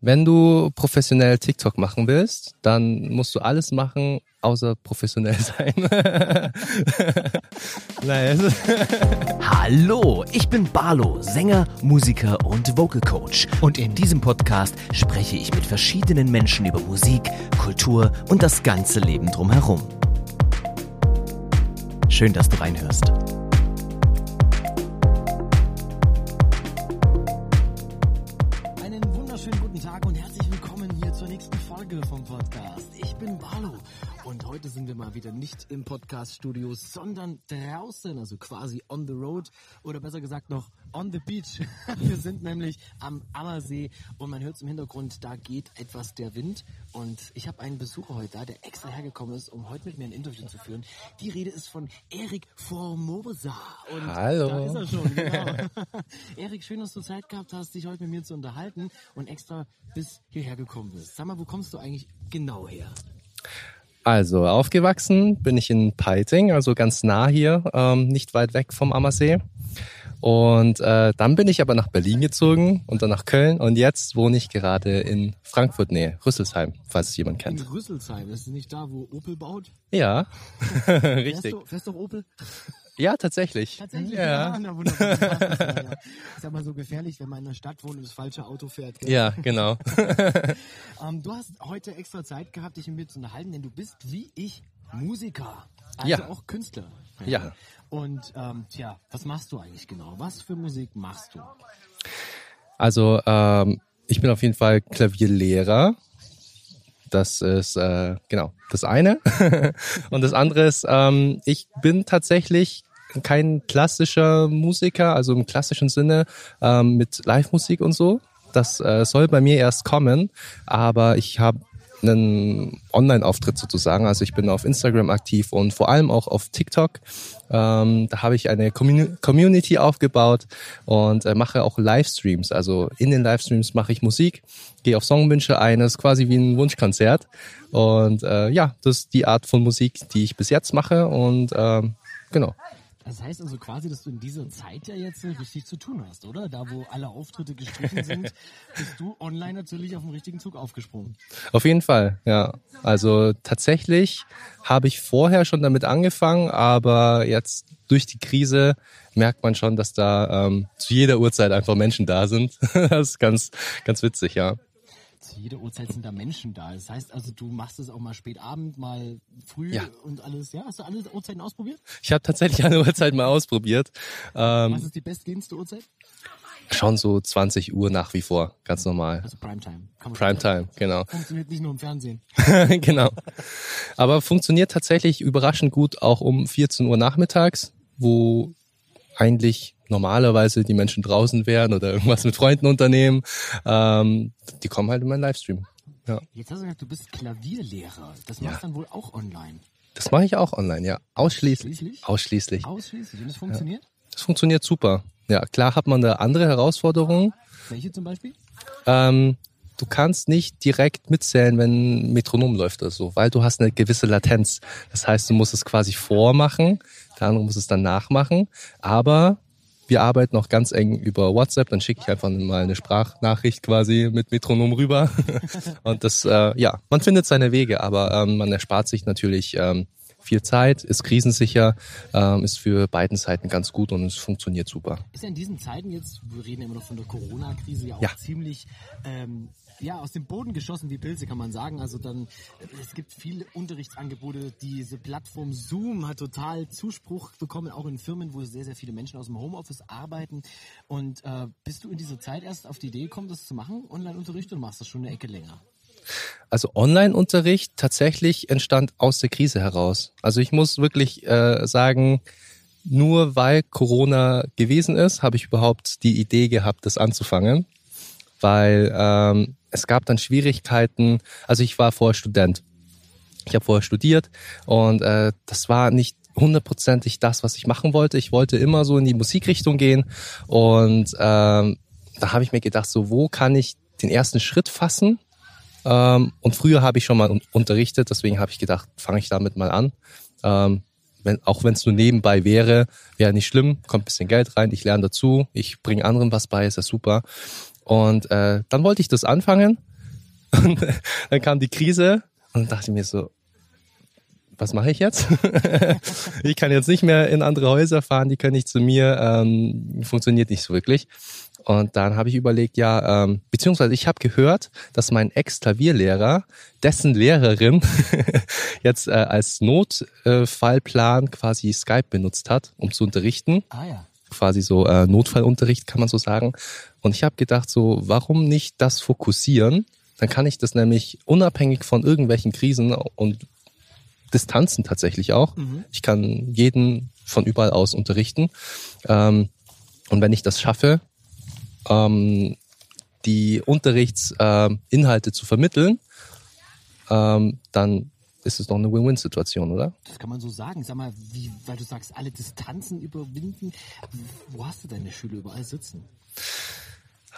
Wenn du professionell TikTok machen willst, dann musst du alles machen, außer professionell sein. Nein. Hallo, ich bin Barlo, Sänger, Musiker und Vocal Coach. Und in diesem Podcast spreche ich mit verschiedenen Menschen über Musik, Kultur und das ganze Leben drumherum. Schön, dass du reinhörst. Im Podcast-Studio, sondern draußen, also quasi on the road oder besser gesagt noch on the beach. Wir sind nämlich am Ammersee und man hört es im Hintergrund, da geht etwas der Wind und ich habe einen Besucher heute da, der extra hergekommen ist, um heute mit mir ein Interview zu führen. Die Rede ist von Erik Formosa. Und Hallo. Da ist er schon, genau. Erik, schön, dass du Zeit gehabt hast, dich heute mit mir zu unterhalten und extra bis hierher gekommen bist. Sag mal, wo kommst du eigentlich genau her? Also aufgewachsen bin ich in Peiting, also ganz nah hier, ähm, nicht weit weg vom Ammersee. Und äh, dann bin ich aber nach Berlin gezogen und dann nach Köln und jetzt wohne ich gerade in Frankfurt Nähe, Rüsselsheim, falls es jemand kennt. In Rüsselsheim, das ist nicht da, wo Opel baut? Ja, richtig. Fährst du, fährst du Opel? Ja, tatsächlich. Tatsächlich, ja. ja. Na, wunderbar. ist aber so gefährlich, wenn man in der Stadt wohnt und das falsche Auto fährt. Gell? Ja, genau. ähm, du hast heute extra Zeit gehabt, dich mit mir zu unterhalten, denn du bist wie ich Musiker. Also ja. auch Künstler. Ja. Und ähm, tja, was machst du eigentlich genau? Was für Musik machst du? Also ähm, ich bin auf jeden Fall Klavierlehrer. Das ist äh, genau das eine. und das andere ist, ähm, ich bin tatsächlich kein klassischer Musiker, also im klassischen Sinne ähm, mit Live-Musik und so. Das äh, soll bei mir erst kommen, aber ich habe einen Online-Auftritt sozusagen. Also ich bin auf Instagram aktiv und vor allem auch auf TikTok. Ähm, da habe ich eine Community aufgebaut und äh, mache auch Livestreams. Also in den Livestreams mache ich Musik, gehe auf Songwünsche ein. Das ist quasi wie ein Wunschkonzert. Und äh, ja, das ist die Art von Musik, die ich bis jetzt mache. Und ähm, genau. Das heißt also quasi, dass du in dieser Zeit ja jetzt richtig zu tun hast, oder? Da, wo alle Auftritte gestrichen sind, bist du online natürlich auf den richtigen Zug aufgesprungen. Auf jeden Fall, ja. Also tatsächlich habe ich vorher schon damit angefangen, aber jetzt durch die Krise merkt man schon, dass da ähm, zu jeder Uhrzeit einfach Menschen da sind. das ist ganz, ganz witzig, ja zu jeder Uhrzeit sind da Menschen da. Das heißt also, du machst es auch mal spät Abend, mal früh ja. und alles. Ja, hast du alle Uhrzeiten ausprobiert? Ich habe tatsächlich alle Uhrzeiten mal ausprobiert. Ähm, Was ist die bestgehendste Uhrzeit? Schon so 20 Uhr nach wie vor, ganz normal. Also Primetime. Primetime, genau. Funktioniert nicht nur im Fernsehen. genau. Aber funktioniert tatsächlich überraschend gut auch um 14 Uhr nachmittags, wo eigentlich normalerweise die Menschen draußen wären oder irgendwas mit Freunden unternehmen. Ähm, die kommen halt in meinen Livestream. Ja. Jetzt hast du gesagt, du bist Klavierlehrer. Das machst ja. dann wohl auch online. Das mache ich auch online, ja. Ausschließlich. Ausschließlich. Ausschließlich. Und das funktioniert? Ja. Das funktioniert super. Ja, klar hat man da andere Herausforderungen. Welche zum Beispiel? Ähm, du kannst nicht direkt mitzählen, wenn ein Metronom läuft oder so, weil du hast eine gewisse Latenz. Das heißt, du musst es quasi vormachen, der andere muss es dann nachmachen. Aber wir arbeiten auch ganz eng über WhatsApp, dann schicke ich einfach mal eine Sprachnachricht quasi mit Metronom rüber. und das, äh, ja, man findet seine Wege, aber ähm, man erspart sich natürlich ähm, viel Zeit, ist krisensicher, ähm, ist für beiden Seiten ganz gut und es funktioniert super. Ist ja in diesen Zeiten jetzt, wir reden immer noch von der Corona-Krise, ja auch ja. ziemlich ähm, ja, aus dem Boden geschossen wie Pilze, kann man sagen. Also dann, es gibt viele Unterrichtsangebote. Diese Plattform Zoom hat total Zuspruch bekommen, auch in Firmen, wo sehr, sehr viele Menschen aus dem Homeoffice arbeiten. Und äh, bist du in dieser Zeit erst auf die Idee gekommen, das zu machen, Online-Unterricht, oder machst das schon eine Ecke länger? Also Online-Unterricht tatsächlich entstand aus der Krise heraus. Also ich muss wirklich äh, sagen, nur weil Corona gewesen ist, habe ich überhaupt die Idee gehabt, das anzufangen. Weil ähm, es gab dann Schwierigkeiten. Also ich war vorher Student. Ich habe vorher studiert und äh, das war nicht hundertprozentig das, was ich machen wollte. Ich wollte immer so in die Musikrichtung gehen und ähm, da habe ich mir gedacht, so wo kann ich den ersten Schritt fassen? Ähm, und früher habe ich schon mal unterrichtet, deswegen habe ich gedacht, fange ich damit mal an. Ähm, wenn, auch wenn es nur nebenbei wäre, wäre nicht schlimm, kommt bisschen Geld rein, ich lerne dazu, ich bringe anderen was bei, ist ja super. Und äh, dann wollte ich das anfangen, Und dann kam die Krise und dachte ich mir so, was mache ich jetzt? ich kann jetzt nicht mehr in andere Häuser fahren, die können nicht zu mir, ähm, funktioniert nicht so wirklich. Und dann habe ich überlegt, ja, ähm, beziehungsweise ich habe gehört, dass mein Ex-Klavierlehrer, dessen Lehrerin jetzt äh, als Notfallplan quasi Skype benutzt hat, um zu unterrichten. Ah ja. Quasi so äh, Notfallunterricht, kann man so sagen. Und ich habe gedacht, so, warum nicht das fokussieren? Dann kann ich das nämlich unabhängig von irgendwelchen Krisen und Distanzen tatsächlich auch. Mhm. Ich kann jeden von überall aus unterrichten. Ähm, und wenn ich das schaffe, ähm, die Unterrichtsinhalte äh, zu vermitteln, ähm, dann ist es doch eine Win-Win-Situation, oder? Das kann man so sagen. Sag mal, wie, weil du sagst, alle Distanzen überwinden. Wo hast du deine Schüler überall sitzen?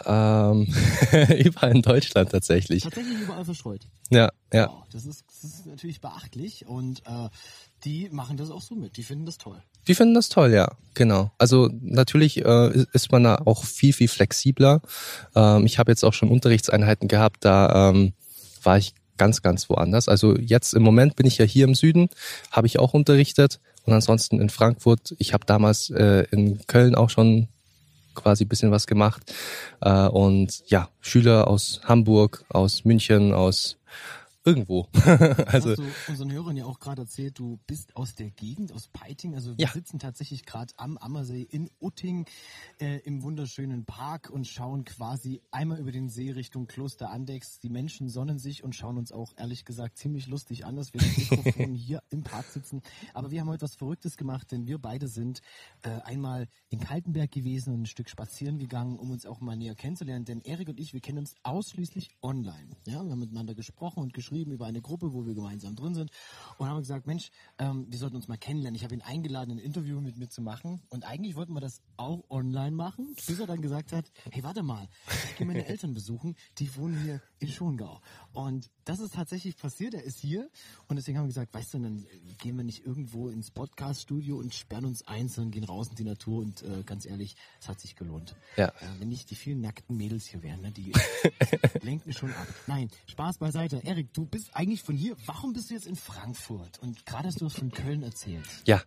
Ähm, überall in Deutschland tatsächlich. Tatsächlich überall verstreut. Ja, ja. Wow, das, ist, das ist natürlich beachtlich und äh, die machen das auch so mit. Die finden das toll. Die finden das toll, ja, genau. Also natürlich äh, ist man da auch viel, viel flexibler. Ähm, ich habe jetzt auch schon Unterrichtseinheiten gehabt, da ähm, war ich ganz, ganz woanders. Also jetzt im Moment bin ich ja hier im Süden, habe ich auch unterrichtet und ansonsten in Frankfurt. Ich habe damals äh, in Köln auch schon quasi bisschen was gemacht. Äh, und ja, Schüler aus Hamburg, aus München, aus irgendwo. also hast du unseren Hörern ja auch gerade erzählt, du bist aus der Gegend, aus Peiting. Also wir Ja. sitzen tatsächlich gerade am Ammersee in Utting äh, im wunderschönen Park und schauen quasi einmal über den See Richtung Kloster Andex. Die Menschen sonnen sich und schauen uns auch ehrlich gesagt ziemlich lustig an, dass wir mit Mikrofon hier im Park sitzen. Aber wir haben heute was Verrücktes gemacht, denn wir beide sind äh, einmal in Kaltenberg gewesen und ein Stück spazieren gegangen, um uns auch mal näher kennenzulernen. Denn Erik und ich, wir kennen uns ausschließlich online. Ja, wir haben miteinander gesprochen und geschrieben über eine Gruppe, wo wir gemeinsam drin sind und haben gesagt, Mensch, ähm, wir sollten uns mal kennenlernen. Ich habe ihn eingeladen, ein Interview mit mir zu machen und eigentlich wollten wir das auch online machen, bis er dann gesagt hat, hey, warte mal, ich gehe meine Eltern besuchen, die wohnen hier in Schongau. Und das ist tatsächlich passiert, er ist hier und deswegen haben wir gesagt, weißt du, dann gehen wir nicht irgendwo ins Podcast-Studio und sperren uns ein, sondern gehen raus in die Natur und äh, ganz ehrlich, es hat sich gelohnt. Ja. Äh, wenn nicht die vielen nackten Mädels hier wären, ne, die lenken schon ab. Nein, Spaß beiseite. Erik, du bist eigentlich von hier. Warum bist du jetzt in Frankfurt? Und gerade hast du was von Köln erzählt. Ja,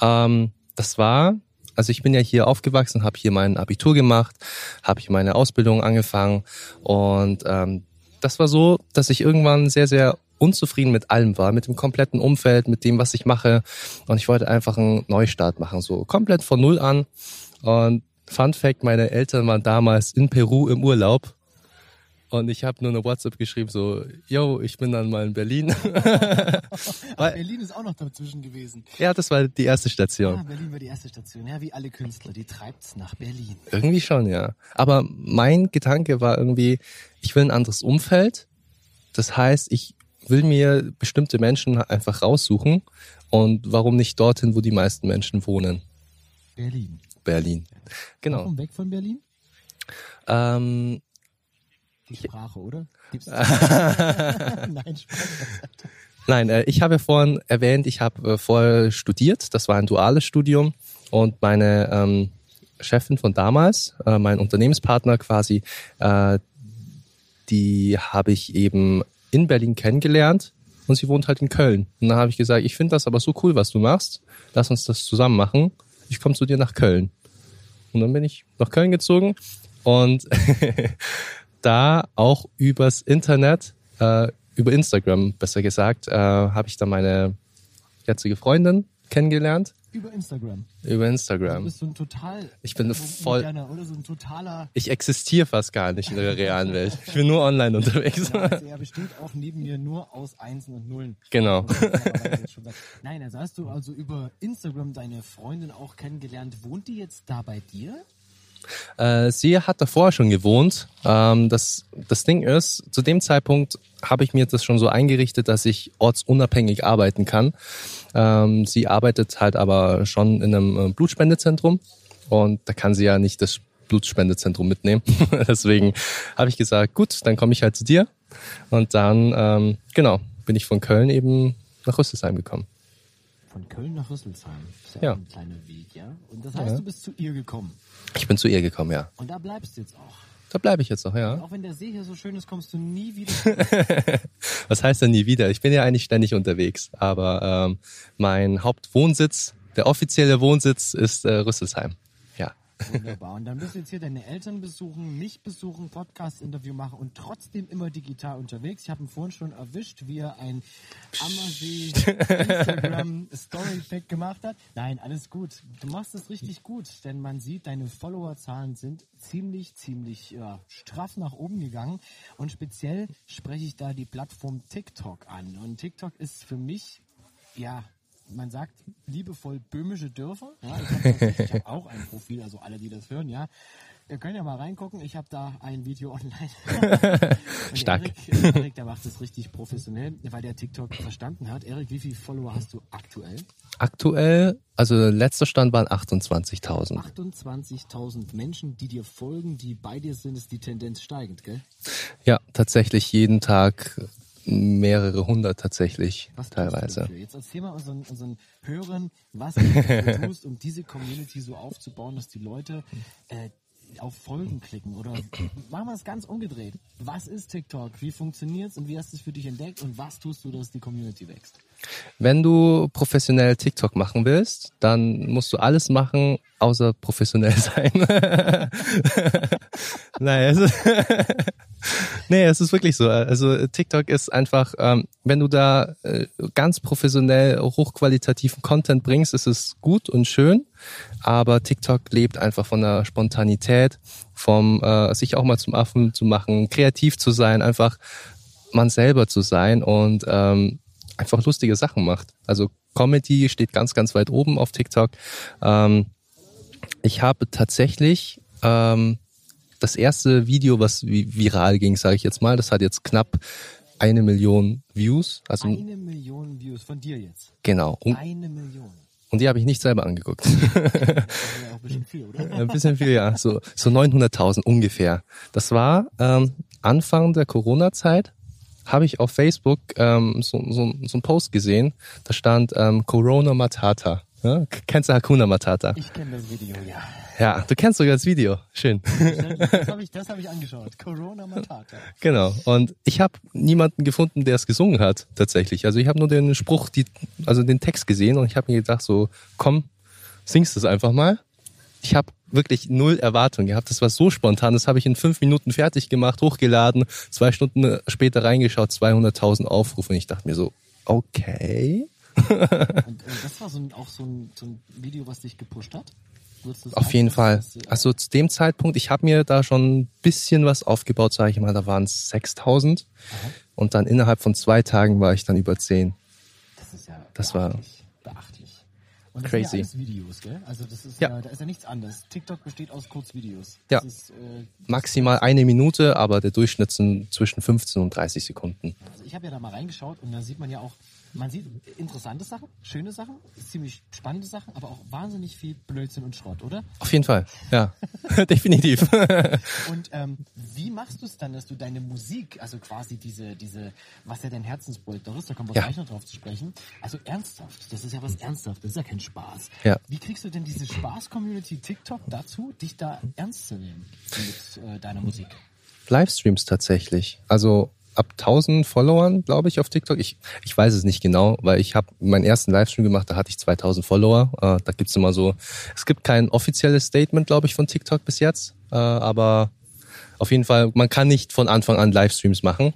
ähm, das war, also ich bin ja hier aufgewachsen, habe hier mein Abitur gemacht, habe hier meine Ausbildung angefangen und ähm, das war so, dass ich irgendwann sehr, sehr unzufrieden mit allem war, mit dem kompletten Umfeld, mit dem, was ich mache und ich wollte einfach einen Neustart machen, so komplett von Null an und Fun Fact, meine Eltern waren damals in Peru im Urlaub und ich habe nur eine WhatsApp geschrieben, so, yo, ich bin dann mal in Berlin. Aber Berlin ist auch noch dazwischen gewesen. ja, das war die erste Station. Ja, Berlin war die erste Station. Ja, wie alle Künstler, die treibt's nach Berlin. Irgendwie schon, ja. Aber mein Gedanke war irgendwie, ich will ein anderes Umfeld. Das heißt, ich will mir bestimmte Menschen einfach raussuchen. Und warum nicht dorthin, wo die meisten Menschen wohnen? Berlin. Berlin. Genau. Warum weg von Berlin? Ähm, Die Sprache, oder? Gibt's Nein, Spaß. nein, äh, ich habe ja vorhin erwähnt, ich habe äh, vorher studiert. Das war ein duales Studium. Und meine ähm, Chefin von damals, äh, mein Unternehmenspartner quasi, äh, die habe ich eben in Berlin kennengelernt und sie wohnt halt in Köln. Und dann habe ich gesagt, ich finde das aber so cool, was du machst. Lass uns das zusammen machen. Ich komme zu dir nach Köln. Und dann bin ich nach Köln gezogen und da auch übers Internet, äh, über Instagram besser gesagt, äh, habe ich dann meine jetzige Freundin kennengelernt. Über Instagram. Über Du Instagram. bist so ein total. Ich bin mo- voll- moderner, Oder so ein totaler. Ich existiere fast gar nicht in der realen Welt. Ich bin nur online unterwegs. Ja, also er besteht auch neben mir nur aus Einsen und Nullen. Genau. Nein, also hast du also über Instagram deine Freundin auch kennengelernt. Wohnt die jetzt da bei dir? Äh, sie hat davor schon gewohnt. Ähm, das, das Ding ist, zu dem Zeitpunkt habe ich mir das schon so eingerichtet, dass ich ortsunabhängig arbeiten kann. Ähm, sie arbeitet halt aber schon in einem äh, Blutspendezentrum und da kann sie ja nicht das Blutspendezentrum mitnehmen. Deswegen habe ich gesagt, gut, dann komme ich halt zu dir. Und dann, ähm, genau, bin ich von Köln eben nach Rüsselsheim gekommen. Von Köln nach Rüsselsheim. Ist ja, Ja. ein kleiner Weg, ja? Und das heißt, Ja. du bist zu ihr gekommen. Ich bin zu ihr gekommen, ja. Und da bleibst du jetzt auch. Da bleibe ich jetzt noch, ja. Auch wenn der See hier so schön ist, kommst du nie wieder. Was heißt denn nie wieder? Ich bin ja eigentlich ständig unterwegs, aber ähm, mein Hauptwohnsitz, der offizielle Wohnsitz ist äh, Rüsselsheim. Wunderbar. Und dann wirst du jetzt hier deine Eltern besuchen, mich besuchen, Podcast-Interview machen und trotzdem immer digital unterwegs. Ich habe ihn vorhin schon erwischt, wie er ein Ammersee Instagram Story-Pack gemacht hat. Nein, alles gut. Du machst es richtig gut, denn man sieht, deine Followerzahlen sind ziemlich, ziemlich ja, straff nach oben gegangen. Und speziell spreche ich da die Plattform TikTok an. Und TikTok ist für mich, ja, man sagt liebevoll böhmische Dörfer. Ja, ich habe hab auch ein Profil, also alle, die das hören, ja. Ihr könnt ja mal reingucken. Ich habe da ein Video online. Stark. Erik, Erik, der macht das richtig professionell, weil der TikTok verstanden hat. Erik, wie viele Follower hast du aktuell? Aktuell, also letzter Stand waren 28.000. 28.000 Menschen, die dir folgen, die bei dir sind, ist die Tendenz steigend, gell? Ja, tatsächlich jeden Tag mehrere hundert tatsächlich Was teilweise. Jetzt erzähl mal unseren, unseren Hörern, was du tust, um diese Community so aufzubauen, dass die Leute äh, auf Folgen klicken. Oder machen wir es ganz umgedreht. Was ist TikTok? Wie funktioniert's und wie hast du es für dich entdeckt und was tust du, dass die Community wächst? Wenn du professionell TikTok machen willst, dann musst du alles machen, außer professionell sein. Nein, es ist, nee, es ist wirklich so. Also TikTok ist einfach, ähm, wenn du da äh, ganz professionell hochqualitativen Content bringst, ist es gut und schön. Aber TikTok lebt einfach von der Spontanität, vom äh, sich auch mal zum Affen zu machen, kreativ zu sein, einfach man selber zu sein und ähm, einfach lustige Sachen macht. Also Comedy steht ganz, ganz weit oben auf TikTok. Ähm, ich habe tatsächlich ähm, das erste Video, was vi- viral ging, sage ich jetzt mal, das hat jetzt knapp eine Million Views. Also Eine Million Views von dir jetzt. genau. Und, Eine Million. und die habe ich nicht selber angeguckt. Ein bisschen viel, oder? Ein bisschen viel, ja. So, so 900.000 ungefähr. Das war ähm, Anfang der Corona-Zeit. Habe ich auf Facebook ähm, so, so, so einen Post gesehen. Da stand ähm, Corona Matata. Ja? Kennst du Hakuna Matata? Ich kenne das Video, ja. Ja, du kennst sogar das Video. Schön. Das habe ich, das hab ich angeschaut. Corona Matata. Genau. Und ich habe niemanden gefunden, der es gesungen hat, tatsächlich. Also ich habe nur den Spruch, die, also den Text gesehen und ich habe mir gedacht, so, komm, singst es einfach mal. Ich habe wirklich null Erwartung gehabt. Das war so spontan. Das habe ich in fünf Minuten fertig gemacht, hochgeladen, zwei Stunden später reingeschaut, 200.000 Aufrufe. Und ich dachte mir so, okay. Und äh, das war so ein, auch so ein, so ein Video, was dich gepusht hat? Du Auf sagen, jeden Fall. äh, Also zu dem Zeitpunkt, ich habe mir da schon ein bisschen was aufgebaut, sage ich mal, da waren es 6000 und dann innerhalb von zwei Tagen war ich dann über 10. Das ist ja Das war- beachtlich. Und das Crazy. sind ja alles Videos, gell? Also das ist Ja. ja. da ist ja nichts anderes. TikTok besteht aus Kurzvideos. Ja. Ist, äh, Maximal eine Minute, aber der Durchschnitt sind zwischen 15 und 30 Sekunden. also ich habe ja da mal reingeschaut und da sieht man ja auch, man sieht interessante Sachen, schöne Sachen, ziemlich spannende Sachen, aber auch wahnsinnig viel Blödsinn und Schrott, oder? Auf jeden Fall, ja, definitiv. Und ähm, wie machst du es dann, dass du deine Musik, also quasi diese, diese, was ja dein Herzensprojekt ist, da kommen wir Ja. gleich noch drauf zu sprechen, also ernsthaft, das ist ja was ernsthaft, das ist ja kein Spaß. Ja. Wie kriegst du denn diese Spaß-Community TikTok dazu, dich da ernst zu nehmen mit äh, deiner Musik? Livestreams tatsächlich. Also ab 1000 Followern, glaube ich, auf TikTok. Ich, ich weiß es nicht genau, weil ich habe meinen ersten Livestream gemacht, da hatte ich 2000 Follower. Äh, da gibt's immer so, es gibt kein offizielles Statement, glaube ich, von TikTok bis jetzt. Äh, aber auf jeden Fall, man kann nicht von Anfang an Livestreams machen.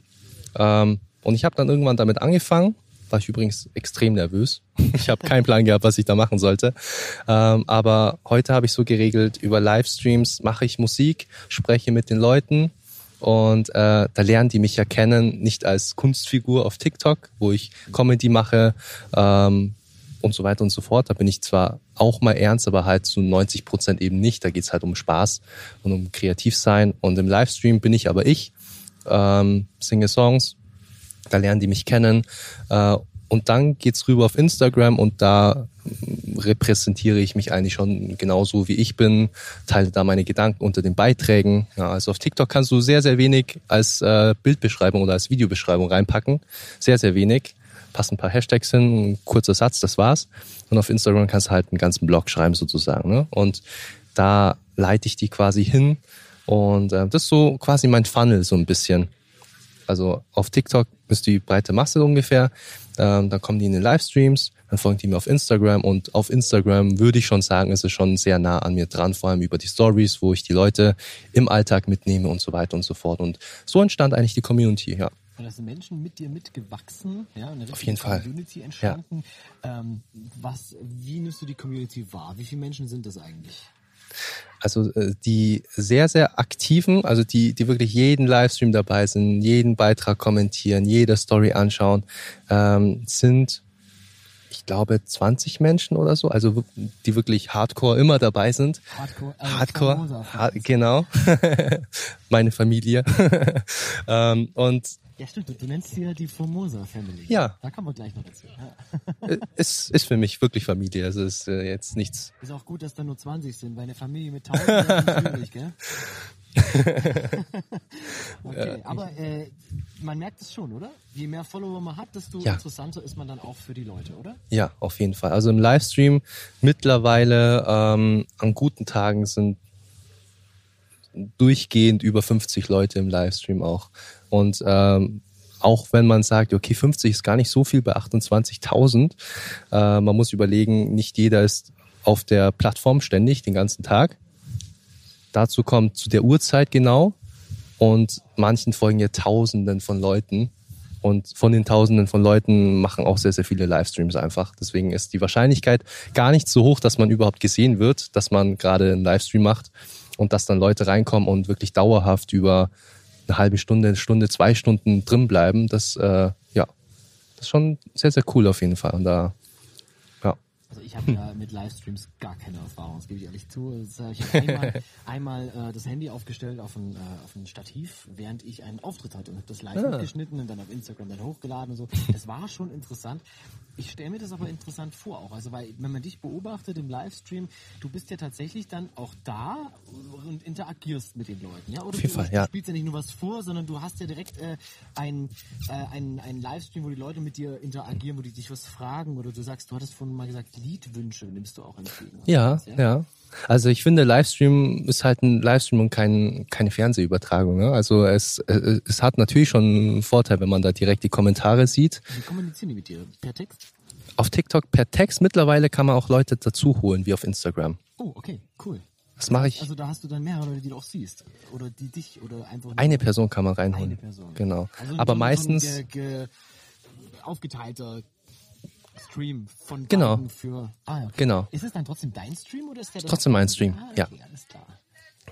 Ähm, und ich habe dann irgendwann damit angefangen. War ich übrigens extrem nervös. Ich habe keinen Plan gehabt, was ich da machen sollte. Ähm, aber heute habe ich so geregelt, über Livestreams mache ich Musik, spreche mit den Leuten und äh, da lernen die mich ja kennen, nicht als Kunstfigur auf TikTok, wo ich Comedy mache ähm, und so weiter und so fort. Da bin ich zwar auch mal ernst, aber halt zu 90 Prozent eben nicht. Da geht's halt um Spaß und um Kreativsein. Und im Livestream bin ich aber ich, ähm, singe Songs, da lernen die mich kennen. Äh, und dann geht's rüber auf Instagram und da repräsentiere ich mich eigentlich schon genauso wie ich bin, teile da meine Gedanken unter den Beiträgen. Ja, also auf TikTok kannst du sehr, sehr wenig als äh, Bildbeschreibung oder als Videobeschreibung reinpacken. Sehr, sehr wenig. Passen ein paar Hashtags hin, ein kurzer Satz, das war's. Und auf Instagram kannst du halt einen ganzen Blog schreiben sozusagen. Ne? Und da leite ich die quasi hin Und äh, das ist so quasi mein Funnel so ein bisschen. Also auf TikTok ist die breite Masse ungefähr. Ähm, dann kommen die in den Livestreams, dann folgen die mir auf Instagram und auf Instagram würde ich schon sagen, ist es schon sehr nah an mir dran, vor allem über die Stories, wo ich die Leute im Alltag mitnehme und so weiter und so fort. Und so entstand eigentlich die Community, ja. Und da sind Menschen mit dir mitgewachsen, ja, eine Auf jeden Fall. Community entstanden. Ähm, was, wie nimmst du die Community wahr? Wie viele Menschen sind das eigentlich? Also äh, die sehr, sehr aktiven, also die, die wirklich jeden Livestream dabei sind, jeden Beitrag kommentieren, jede Story anschauen, ähm, sind, ich glaube, 20 Menschen oder so, also die wirklich hardcore immer dabei sind. Hardcore. Äh, Hardcore, Famosa. ha genau. Meine Familie. ähm, und Ja, stimmt. Du, du nennst sie ja die Formosa Family. Ja. Da kommen wir gleich noch dazu. Ja. äh, es ist für mich wirklich Familie. Also ist äh, jetzt nichts. Ist auch gut, dass da nur 20 sind, weil eine Familie mit 1000 ist schwierig, gell? okay, aber äh, man merkt es schon, oder? Je mehr Follower man hat, desto Ja. interessanter ist man dann auch für die Leute, oder? Ja, auf jeden Fall. Also im Livestream mittlerweile ähm, an guten Tagen sind durchgehend über 50 Leute im Livestream auch. Und ähm, auch wenn man sagt, okay, 50 ist gar nicht so viel bei 28.000, äh, man muss überlegen, nicht jeder ist auf der Plattform ständig den ganzen Tag. Dazu kommt zu der Uhrzeit genau und manchen folgen ja Tausenden von Leuten. Und von den Tausenden von Leuten machen auch sehr, sehr viele Livestreams einfach. Deswegen ist die Wahrscheinlichkeit gar nicht so hoch, dass man überhaupt gesehen wird, dass man gerade einen Livestream macht und dass dann Leute reinkommen und wirklich dauerhaft über eine halbe Stunde, Stunde, zwei Stunden drin bleiben. Das, äh, ja, das ist schon sehr, sehr cool auf jeden Fall. Und da, ja. Also ich habe ja mit Livestreams gar keine Erfahrung, das gebe ich ehrlich zu. Äh, Ich habe einmal, einmal äh, das Handy aufgestellt auf ein, äh, auf ein Stativ, während ich einen Auftritt hatte und habe das live Ah. mitgeschnitten und dann auf Instagram dann hochgeladen und so. Das war schon interessant. Ich stelle mir das aber interessant vor auch. Also weil, wenn man dich beobachtet im Livestream, du bist ja tatsächlich dann auch da und interagierst mit den Leuten, ja? Oder jeden du, ja. spielst ja nicht nur was vor, sondern du hast ja direkt äh, einen äh, einen- einen Livestream, wo die Leute mit dir interagieren, wo die dich was fragen oder du sagst, du hattest vorhin mal gesagt, Liedwünsche nimmst du auch entgegen. Ja, ja. Also ich finde, Livestream ist halt ein Livestream und kein, keine Fernsehübertragung. Ne? Also es, es, es hat natürlich schon einen Vorteil, wenn man da direkt die Kommentare sieht. Wie kommunizieren die mit dir? Per Text? Auf TikTok per Text mittlerweile kann man auch Leute dazu holen, wie auf Instagram. Oh, okay, cool. Das mache ich. Also da hast du dann mehrere Leute, die du auch siehst. Oder die dich oder einfach Eine Person kann man reinholen. eine Person. Genau. Also Aber meistens, So aufgeteilter Stream von Genau. für. Ah, ja. Genau. Ist es dann trotzdem dein Stream oder ist der Trotzdem mein Stream, Ah, ja. okay, alles klar.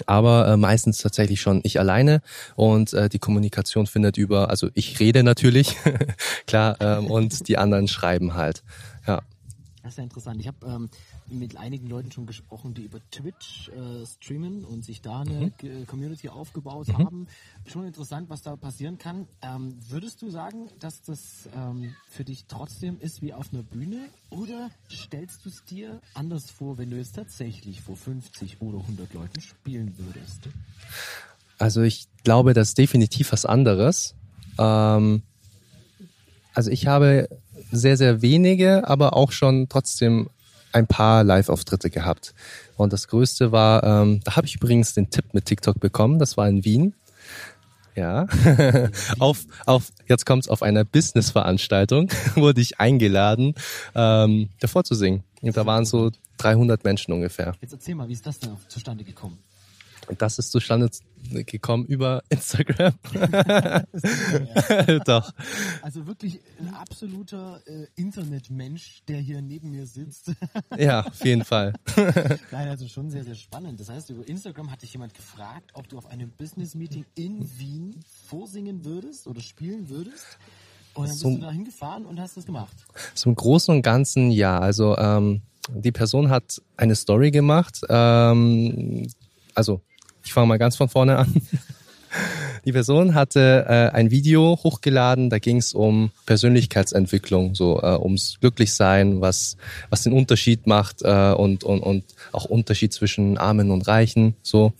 aber äh, meistens tatsächlich schon ich alleine und äh, die Kommunikation findet über, also ich rede natürlich, klar, ähm, und die anderen schreiben halt. Ja. Das ist ja interessant. Ich habe ähm, mit einigen Leuten schon gesprochen, die über Twitch äh, streamen und sich da eine G- Community aufgebaut haben. Schon interessant, was da passieren kann. Ähm, würdest du sagen, dass das ähm, für dich trotzdem ist wie auf einer Bühne oder stellst du es dir anders vor, wenn du jetzt tatsächlich vor 50 oder 100 Leuten spielen würdest? Also ich glaube, das ist definitiv was anderes. Ähm, also ich habe sehr, sehr wenige, aber auch schon trotzdem ein paar Live-Auftritte gehabt. Und das Größte war, ähm, da habe ich übrigens den Tipp mit TikTok bekommen, das war in Wien. Ja, auf, auf, jetzt kommt's auf einer Business-Veranstaltung, wurde ich eingeladen, ähm, davor zu singen. Und da waren so 300 Menschen ungefähr. Jetzt erzähl mal, wie ist das denn zustande gekommen? Und das ist zustande gekommen über Instagram. Doch. Also wirklich ein absoluter äh, Internetmensch, der hier neben mir sitzt. Ja, auf jeden Fall. Nein, also schon sehr, sehr spannend. Das heißt, über Instagram hat dich jemand gefragt, ob du auf einem Business-Meeting in Wien vorsingen würdest oder spielen würdest. Und dann bist So- du da hingefahren und hast das gemacht. So im Großen und Ganzen ja. Also ähm, die Person hat eine Story gemacht. Ähm, also ich fange mal ganz von vorne an. Die Person hatte äh, ein Video hochgeladen, da ging es um Persönlichkeitsentwicklung, so äh, ums Glücklichsein, was was den Unterschied macht äh, und und und auch Unterschied zwischen Armen und Reichen, so.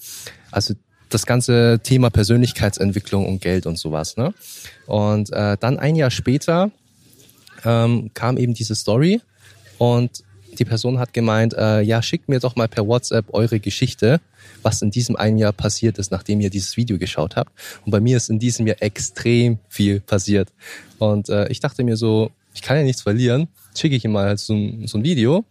Also das ganze Thema Persönlichkeitsentwicklung und Geld und sowas, ne? Und äh, dann ein Jahr später ähm, kam eben diese Story und die Person hat gemeint, äh, ja, schickt mir doch mal per WhatsApp eure Geschichte, was in diesem einen Jahr passiert ist, nachdem ihr dieses Video geschaut habt. Und bei mir ist in diesem Jahr extrem viel passiert. Und äh, ich dachte mir so, ich kann ja nichts verlieren, schicke ich ihm mal so ein, so ein Video.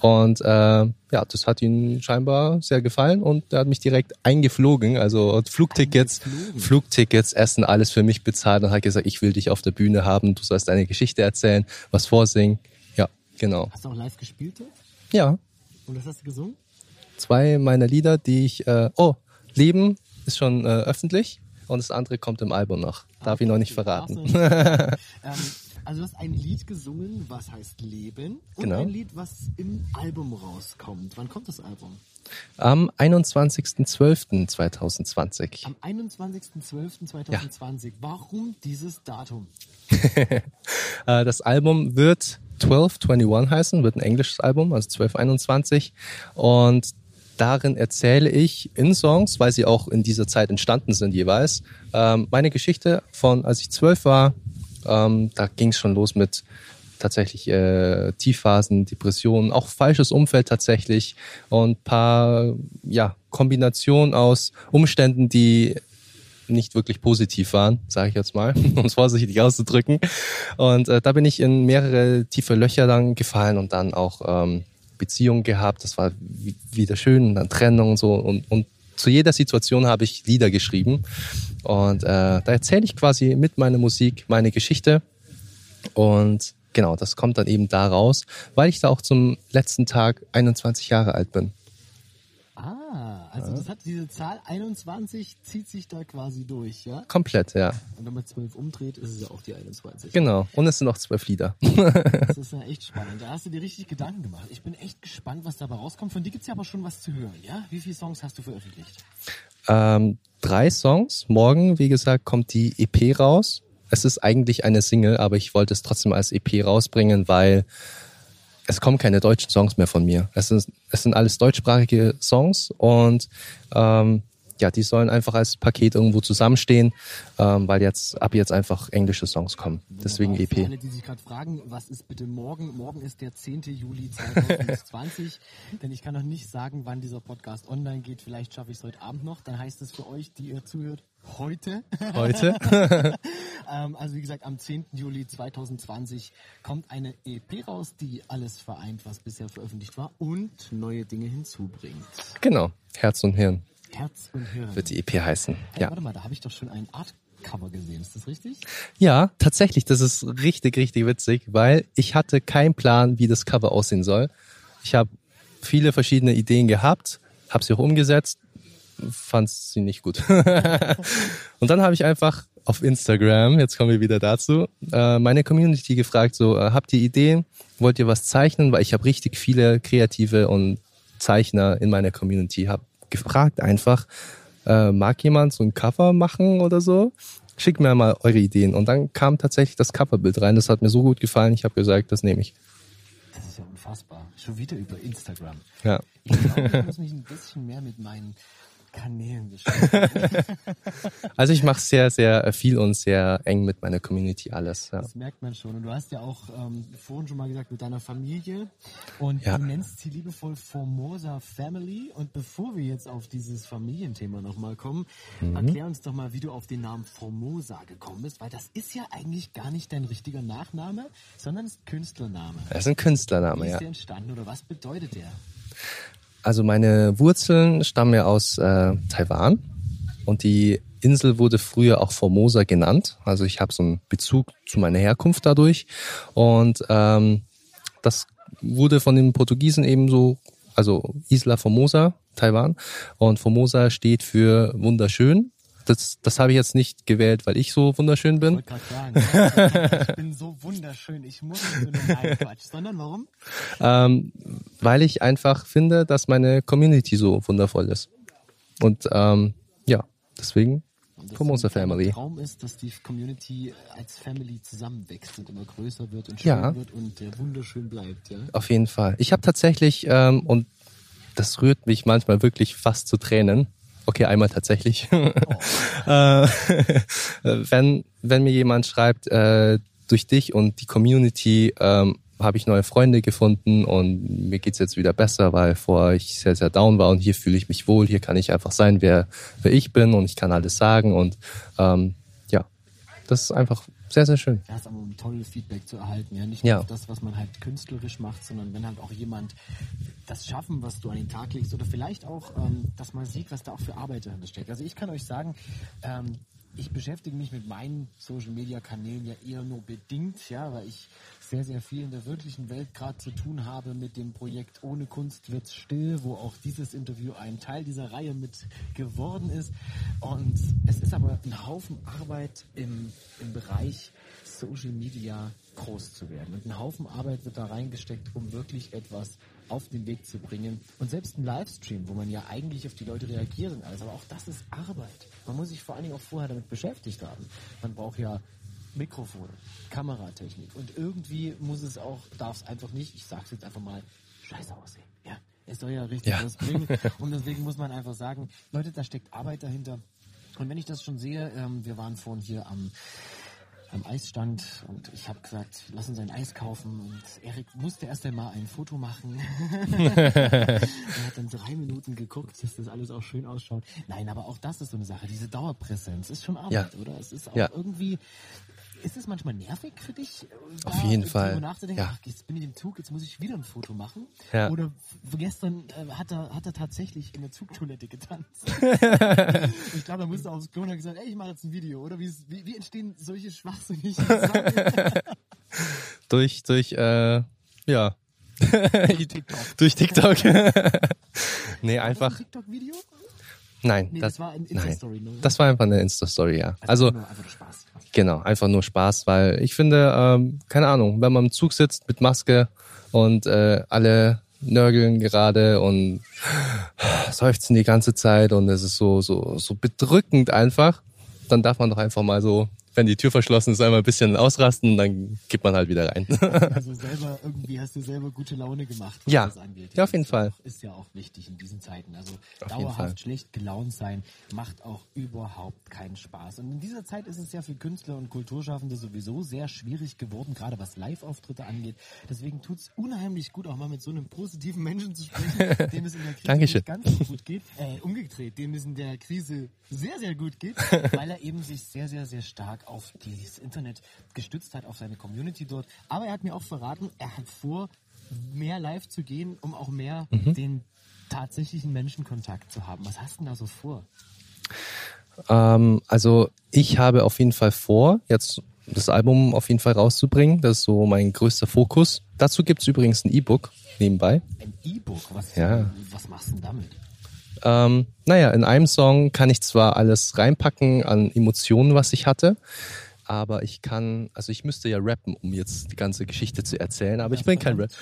Und äh, ja, das hat ihm scheinbar sehr gefallen und er hat mich direkt eingeflogen, also Flugtickets, eingeflogen. Flugtickets, Essen, alles für mich bezahlt und hat gesagt, ich will dich auf der Bühne haben, du sollst deine Geschichte erzählen, was vorsingen. Genau. Hast du auch live gespielt? Ja. Und was hast du gesungen? Zwei meiner Lieder, die ich, äh, oh, Leben ist schon äh, öffentlich und das andere kommt im Album noch. Darf ah, ich noch nicht verraten. ähm, also du hast ein Lied gesungen, was heißt Leben und genau. ein Lied, was im Album rauskommt. Wann kommt das Album? Am 21.12.2020. Am 21.12.2020. Ja. Warum dieses Datum? Äh, das Album wird 1221 heißen, wird ein englisches Album, also 1221. Und darin erzähle ich in Songs, weil sie auch in dieser Zeit entstanden sind jeweils, ähm, meine Geschichte von, als ich zwölf war, ähm, da ging es schon los mit tatsächlich äh, Tiefphasen, Depressionen, auch falsches Umfeld tatsächlich und paar ja Kombinationen aus Umständen, die nicht wirklich positiv waren, sage ich jetzt mal, um es vorsichtig auszudrücken. Und äh, da bin ich in mehrere tiefe Löcher dann gefallen und dann auch ähm, Beziehungen gehabt. Das war wieder schön, und dann Trennung und so und, und zu jeder Situation habe ich Lieder geschrieben. Und äh, da erzähle ich quasi mit meiner Musik meine Geschichte. Und genau, das kommt dann eben da raus, weil ich da auch zum letzten Tag 21 Jahre alt bin. Also das hat diese Zahl 21 zieht sich da quasi durch, ja? Komplett, ja. Und wenn man 12 umdreht, ist es ja auch die 21. Genau, und es sind auch zwölf Lieder. das ist ja echt spannend. Da hast du dir richtig Gedanken gemacht. Ich bin echt gespannt, was dabei rauskommt. Von dir gibt es ja aber schon was zu hören, ja? Wie viele Songs hast du veröffentlicht? Ähm, drei Songs. Morgen, wie gesagt, kommt die EP raus. Es ist eigentlich eine Single, aber ich wollte es trotzdem als EP rausbringen, weil es kommen keine deutschen Songs mehr von mir. Es sind, es sind alles deutschsprachige Songs und ähm, ja, die sollen einfach als Paket irgendwo zusammenstehen, ähm, weil jetzt ab jetzt einfach englische Songs kommen. Deswegen EP. Für alle, die sich gerade fragen, was ist bitte morgen? Morgen ist der 10. Juli 2020, denn ich kann noch nicht sagen, wann dieser Podcast online geht. Vielleicht schaffe ich es heute Abend noch. Dann heißt es für euch, die ihr zuhört, heute. Heute. ähm, also wie gesagt, am 10. Juli 2020 kommt eine EP raus, die alles vereint, was bisher veröffentlicht war und neue Dinge hinzubringt. Genau, Herz und Hirn. Herz und Hirn. Wird die EP heißen. Hey, ja. Warte mal, da habe ich doch schon ein Art Cover gesehen, ist das richtig? Ja, tatsächlich, das ist richtig, richtig witzig, weil ich hatte keinen Plan, wie das Cover aussehen soll. Ich habe viele verschiedene Ideen gehabt, habe sie auch umgesetzt, fand sie nicht gut. und dann habe ich einfach auf Instagram, jetzt kommen wir wieder dazu, äh, meine Community gefragt, so, äh, habt ihr Ideen? Wollt ihr was zeichnen? Weil ich habe richtig viele Kreative und Zeichner in meiner Community. Hab gefragt einfach, äh, mag jemand so ein Cover machen oder so? Schickt mir mal eure Ideen. Und dann kam tatsächlich das Coverbild rein. Das hat mir so gut gefallen. Ich habe gesagt, das nehme ich. Das ist ja unfassbar. Schon wieder über Instagram. Ja. Ich glaube, ich muss mich ein bisschen mehr mit meinen Kanälen also ich mache sehr, sehr viel und sehr eng mit meiner Community alles. Ja. Das merkt man schon. Und du hast ja auch ähm, vorhin schon mal gesagt, mit deiner Familie. Und ja. du nennst sie liebevoll Formosa Family. Und bevor wir jetzt auf dieses Familienthema nochmal kommen, mhm. erklär uns doch mal, wie du auf den Namen Formosa gekommen bist. Weil das ist ja eigentlich gar nicht dein richtiger Nachname, sondern ist Künstlername. Das ist ein Künstlername, wie ist ja. der entstanden oder was bedeutet der? Also meine Wurzeln stammen ja aus äh, Taiwan. Und die Insel wurde früher auch Formosa genannt. Also ich habe so einen Bezug zu meiner Herkunft dadurch. Und ähm, das wurde von den Portugiesen eben so, also Isla Formosa, Taiwan. Und Formosa steht für wunderschön das, das habe ich jetzt nicht gewählt, weil ich so wunderschön bin. Ich, sagen, ich bin so wunderschön, ich muss nicht nur Nein Quatsch, sondern warum? Ähm, weil ich einfach finde, dass meine Community so wundervoll ist. Und ähm, ja, deswegen Formosa Family. Der Traum ist, dass die Community als Family zusammenwächst und immer größer wird und schön ja. wird und äh, wunderschön bleibt. Ja? Auf jeden Fall. Ich habe tatsächlich, ähm, und das rührt mich manchmal wirklich fast zu Tränen, Okay, einmal tatsächlich. Oh. Äh, wenn, wenn mir jemand schreibt, äh, durch dich und die Community ähm, habe ich neue Freunde gefunden und mir geht's jetzt wieder besser, weil vorher ich sehr, sehr down war und hier fühle ich mich wohl, hier kann ich einfach sein, wer, wer ich bin und ich kann alles sagen und ähm, ja, das ist einfach sehr, sehr schön. Ja, ist aber um tolles Feedback zu erhalten. Ja, nicht nur Ja. das, was man halt künstlerisch macht, sondern wenn halt auch jemand das Schaffen, was du an den Tag legst, oder vielleicht auch, ähm, dass man sieht, was da auch für Arbeit dahinter steckt. Also ich kann euch sagen, ähm, ich beschäftige mich mit meinen Social Media Kanälen ja eher nur bedingt, ja, weil ich sehr, sehr viel in der wirklichen Welt gerade zu tun habe mit dem Projekt Ohne Kunst wird's still, wo auch dieses Interview ein Teil dieser Reihe mit geworden ist. Und es ist aber ein Haufen Arbeit im, im Bereich Social Media groß zu werden. Und ein Haufen Arbeit wird da reingesteckt, um wirklich etwas auf den Weg zu bringen. Und selbst ein Livestream, wo man ja eigentlich auf die Leute reagiert und alles, aber auch das ist Arbeit. Man muss sich vor allen Dingen auch vorher damit beschäftigt haben. Man braucht ja Mikrofone, Kameratechnik und irgendwie muss es auch, darf es einfach nicht, ich sag's jetzt einfach mal, scheiße aussehen. Ja, es soll ja richtig Ja. was bringen und deswegen muss man einfach sagen, Leute, da steckt Arbeit dahinter. Und wenn ich das schon sehe, ähm, wir waren vorhin hier am am Eisstand und ich habe gesagt, lass uns ein Eis kaufen und Erik musste erst einmal ein Foto machen. er hat dann drei Minuten geguckt, dass das alles auch schön ausschaut. Nein, aber auch das ist so eine Sache, diese Dauerpräsenz ist schon Arbeit, Ja. oder? Es ist auch Ja. irgendwie, ist es manchmal nervig für dich? Auf da jeden Ich nachzudenken, Ja. ach, jetzt bin ich im Zug, jetzt muss ich wieder ein Foto machen. Ja. Oder gestern äh, hat, er, hat er tatsächlich in der Zugtoilette getanzt. ich glaube, er musste aufs Klo und hat gesagt, ey, ich mache jetzt ein Video, oder? Wie, wie, wie entstehen solche schwachsinnigen Sachen? Durch, durch, äh, ja, TikTok. durch TikTok. nee, das ein einfach, TikTok-Video? Nein, Nee, das, das, war ein nein, Insta-Story. Ne? das war einfach eine Insta-Story, ja. Also, nur einfach der Spaß. Genau, einfach nur Spaß, weil ich finde, ähm, keine Ahnung, wenn man im Zug sitzt mit Maske und äh, alle nörgeln gerade und seufzen die ganze Zeit und es ist so so so bedrückend einfach, dann darf man doch einfach mal so, wenn die Tür verschlossen ist, einmal ein bisschen ausrasten dann geht man halt wieder rein. Also selber, irgendwie hast du selber gute Laune gemacht, was Ja. das angeht. Ja, auf jeden Fall. Ist ja auch wichtig in diesen Zeiten. Also Auf dauerhaft schlecht gelaunt sein macht auch überhaupt keinen Spaß. Und in dieser Zeit ist es ja für Künstler und Kulturschaffende sowieso sehr schwierig geworden, gerade was Live-Auftritte angeht. Deswegen tut's unheimlich gut, auch mal mit so einem positiven Menschen zu sprechen, dem es in der Krise nicht ganz so gut geht. Äh, umgedreht, dem es in der Krise sehr, sehr gut geht, weil er eben sich sehr, sehr, sehr stark auf dieses Internet gestützt hat, auf seine Community dort. Aber er hat mir auch verraten, er hat vor, mehr live zu gehen, um auch mehr Mhm. den tatsächlichen Menschenkontakt zu haben. Was hast du denn da so vor? Ähm, also ich habe auf jeden Fall vor, jetzt das Album auf jeden Fall rauszubringen. Das ist so mein größter Fokus. Dazu gibt's übrigens ein E-Book nebenbei. Ein E-Book? Was, Ja. was machst du denn damit? Ähm, naja, in einem Song kann ich zwar alles reinpacken an Emotionen, was ich hatte, aber ich kann, also ich müsste ja rappen, um jetzt die ganze Geschichte zu erzählen, aber ich bin kein Rapper.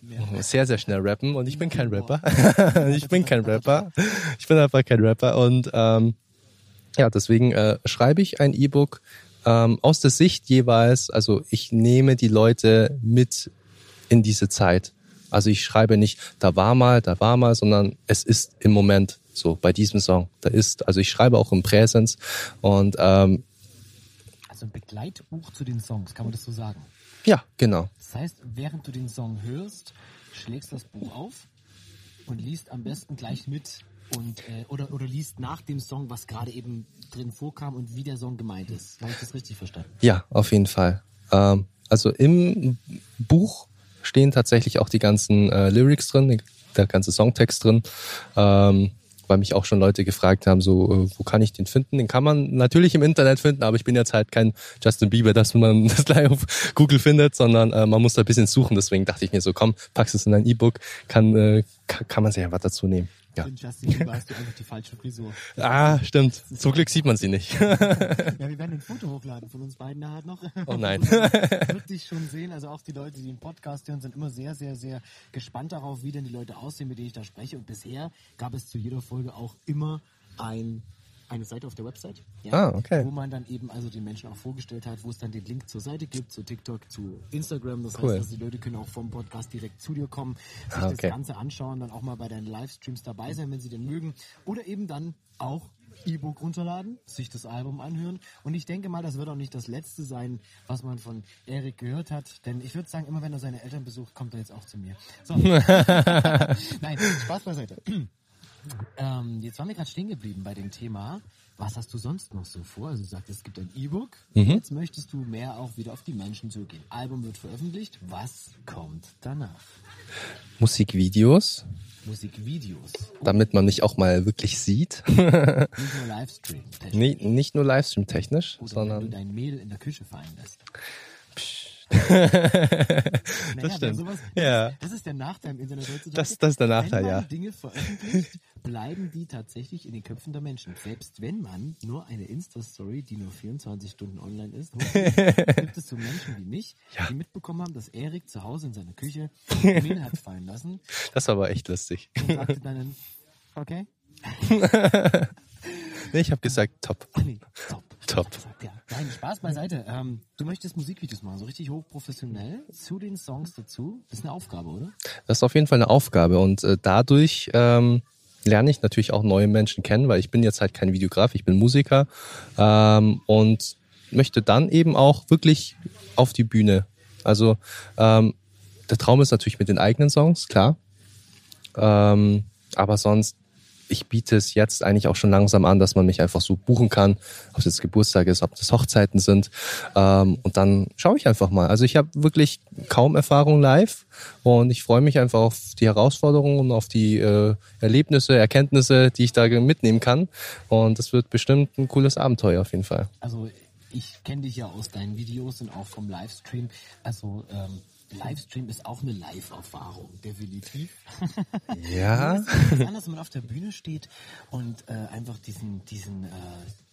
Sehr, sehr schnell rappen und ich bin kein Rapper. ich bin kein Rapper. Ich bin einfach kein Rapper und ähm, ja, deswegen äh, schreibe ich ein E-Book ähm, aus der Sicht jeweils, also ich nehme die Leute mit in diese Zeit. Also ich schreibe nicht, da war mal, da war mal, sondern es ist im Moment so bei diesem Song. Da ist, also ich schreibe auch im Präsens und ähm, Also ein Begleitbuch zu den Songs, kann man das so sagen? ja, genau. Das heißt, während du den Song hörst, schlägst das Buch auf und liest am besten gleich mit und äh, oder oder liest nach dem Song, was gerade eben drin vorkam und wie der Song gemeint ist. Habe ich das richtig verstanden? Ja, auf jeden Fall. Ähm, also im Buch stehen tatsächlich auch die ganzen äh, Lyrics drin, der ganze Songtext drin. Ähm, weil mich auch schon Leute gefragt haben, so, äh, wo kann ich den finden? Den kann man natürlich im Internet finden, aber ich bin jetzt halt kein Justin Bieber, dass man das gleich auf Google findet, sondern äh, man muss da ein bisschen suchen. Deswegen dachte ich mir so, komm, packst es in ein E-Book, kann, äh, kann man sich einfach dazu nehmen. Ja. In Justin Bieber hast du einfach die falsche Frisur. Ah, stimmt. Zum Glück sieht man sie nicht. Ja, wir werden ein Foto hochladen von uns beiden nachher noch. Oh nein. Wird dich schon sehen. Also auch die Leute, die den Podcast hören, sind immer sehr, sehr, sehr gespannt darauf, wie denn die Leute aussehen, mit denen ich da spreche. Und bisher gab es zu jeder Folge auch immer ein, eine Seite auf der Website. Ja, Ah, okay. Wo man dann eben also den Menschen auch vorgestellt hat, wo es dann den Link zur Seite gibt, zu TikTok, zu Instagram. Das Cool. heißt, also die Leute können auch vom Podcast direkt zu dir kommen, sich Ah, okay. das Ganze anschauen, dann auch mal bei deinen Livestreams dabei sein, wenn sie denn mögen. Oder eben dann auch E-Book runterladen, sich das Album anhören. Und ich denke mal, das wird auch nicht das letzte sein, was man von Erik gehört hat. Denn ich würde sagen, immer wenn er seine Eltern besucht, kommt er jetzt auch zu mir. So. Nein, Spaß beiseite. Ähm, jetzt waren wir gerade stehen geblieben bei dem Thema. Was hast du sonst noch so vor? Also du sagst, es gibt ein E-Book. Mhm. Jetzt möchtest du mehr auch wieder auf die Menschen zugehen. Album wird veröffentlicht. Was kommt danach? Musikvideos, Musikvideos. damit man mich auch mal wirklich sieht. Nicht nur Livestream. Nee, nicht nur Livestream-technisch, Oder wenn du sondern dein Mädel in der Küche fallen lässt. das stimmt. Sowas, Ja. Das ist der Nachteil im Internet heutzutage. Das- das ist der Nachteil, wenn man ja. Dinge veröffentlicht, bleiben die tatsächlich in den Köpfen der Menschen. Selbst wenn man nur eine Insta-Story, die nur 24 Stunden online ist, gibt es so Menschen wie mich, die mitbekommen haben, dass Erik zu Hause in seiner Küche Mehl hat fallen lassen Das war aber echt lustig. und sagte dann, okay, Nee, ich habe gesagt, top. ah, nee, top. Top. Ja. Nein, Spaß beiseite. Ähm, du möchtest Musikvideos machen, so richtig hochprofessionell, zu den Songs dazu. Das ist eine Aufgabe, oder? Das ist auf jeden Fall eine Aufgabe und äh, dadurch ähm, lerne ich natürlich auch neue Menschen kennen, weil ich bin jetzt halt kein Videograf, ich bin Musiker ähm, und möchte dann eben auch wirklich auf die Bühne. Also ähm, der Traum ist natürlich mit den eigenen Songs, klar. Ähm, aber sonst, ich biete es jetzt eigentlich auch schon langsam an, dass man mich einfach so buchen kann, ob es jetzt Geburtstag ist, ob das Hochzeiten sind. Ähm, und dann schaue ich einfach mal. Also ich habe wirklich kaum Erfahrung live und ich freue mich einfach auf die Herausforderungen und auf die äh, Erlebnisse, Erkenntnisse, die ich da mitnehmen kann. Und das wird bestimmt ein cooles Abenteuer auf jeden Fall. Also ich kenne dich ja aus deinen Videos und auch vom Livestream. Also ähm, Livestream ist auch eine Live-Erfahrung, definitiv. Ja. Anders, wenn man auf der Bühne steht und äh, einfach diesen, diesen, äh,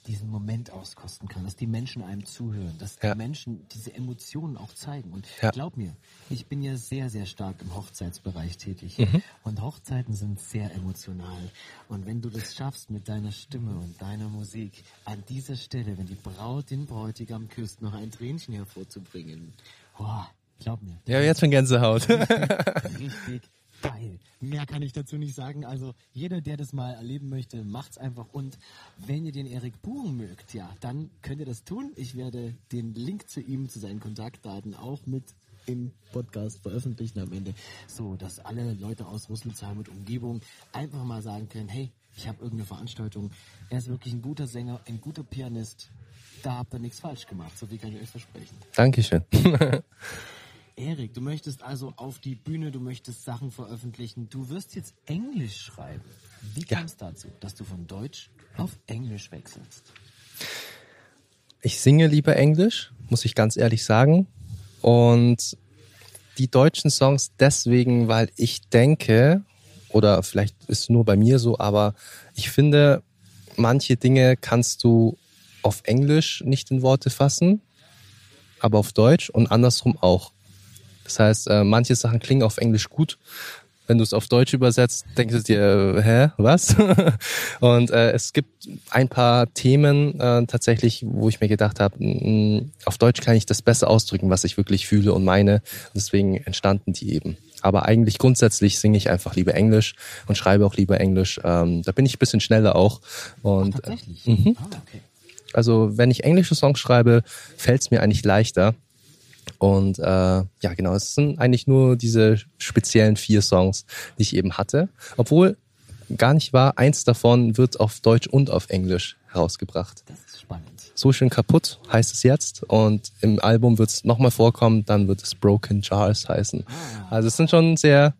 diesen Moment auskosten kann, dass die Menschen einem zuhören, dass Ja. die Menschen diese Emotionen auch zeigen. Und Ja. glaub mir, ich bin ja sehr, sehr stark im Hochzeitsbereich tätig. Mhm. Und Hochzeiten sind sehr emotional. Und wenn du das schaffst mit deiner Stimme und deiner Musik, an dieser Stelle, wenn die Braut den Bräutigam küsst, noch ein Tränchen hervorzubringen, boah, glaub mir, Ja, jetzt schon Gänsehaut. richtig geil. Mehr kann ich dazu nicht sagen. Also jeder, der das mal erleben möchte, macht's einfach. Und wenn ihr den Erik buchen mögt, ja, dann könnt ihr das tun. Ich werde den Link zu ihm, zu seinen Kontaktdaten auch mit im Podcast veröffentlichen am Ende, so dass alle Leute aus Rüsselsheim und Umgebung einfach mal sagen können, hey, ich habe irgendeine Veranstaltung. Er ist wirklich ein guter Sänger, ein guter Pianist. Da habt ihr nichts falsch gemacht. So viel kann ich euch versprechen. Dankeschön. Erik, du möchtest also auf die Bühne, du möchtest Sachen veröffentlichen. Du wirst jetzt Englisch schreiben. Wie Ja. kam es dazu, dass du von Deutsch auf Englisch wechselst? Ich singe lieber Englisch, muss ich ganz ehrlich sagen. Und die deutschen Songs deswegen, weil ich denke, oder vielleicht ist es nur bei mir so, aber ich finde, manche Dinge kannst du auf Englisch nicht in Worte fassen, aber auf Deutsch und andersrum auch. Das heißt, äh, manche Sachen klingen auf Englisch gut. Wenn du es auf Deutsch übersetzt, denkst du dir, äh, hä, was? und äh, es gibt ein paar Themen äh, tatsächlich, wo ich mir gedacht habe, auf Deutsch kann ich das besser ausdrücken, was ich wirklich fühle und meine. Und deswegen entstanden die eben. Aber eigentlich grundsätzlich singe ich einfach lieber Englisch und schreibe auch lieber Englisch. Ähm, da bin ich ein bisschen schneller auch. Und äh, Tatsächlich. Mhm. Ah, okay. also wenn ich englische Songs schreibe, fällt es mir eigentlich leichter. Und äh, ja, genau, es sind eigentlich nur diese speziellen vier Songs, die ich eben hatte. Obwohl gar nicht wahr, eins davon wird auf Deutsch und auf Englisch herausgebracht. Das ist spannend. So schön kaputt heißt es jetzt. Und im Album wird es nochmal vorkommen, dann wird es Broken Jars heißen. Also es sind schon sehr,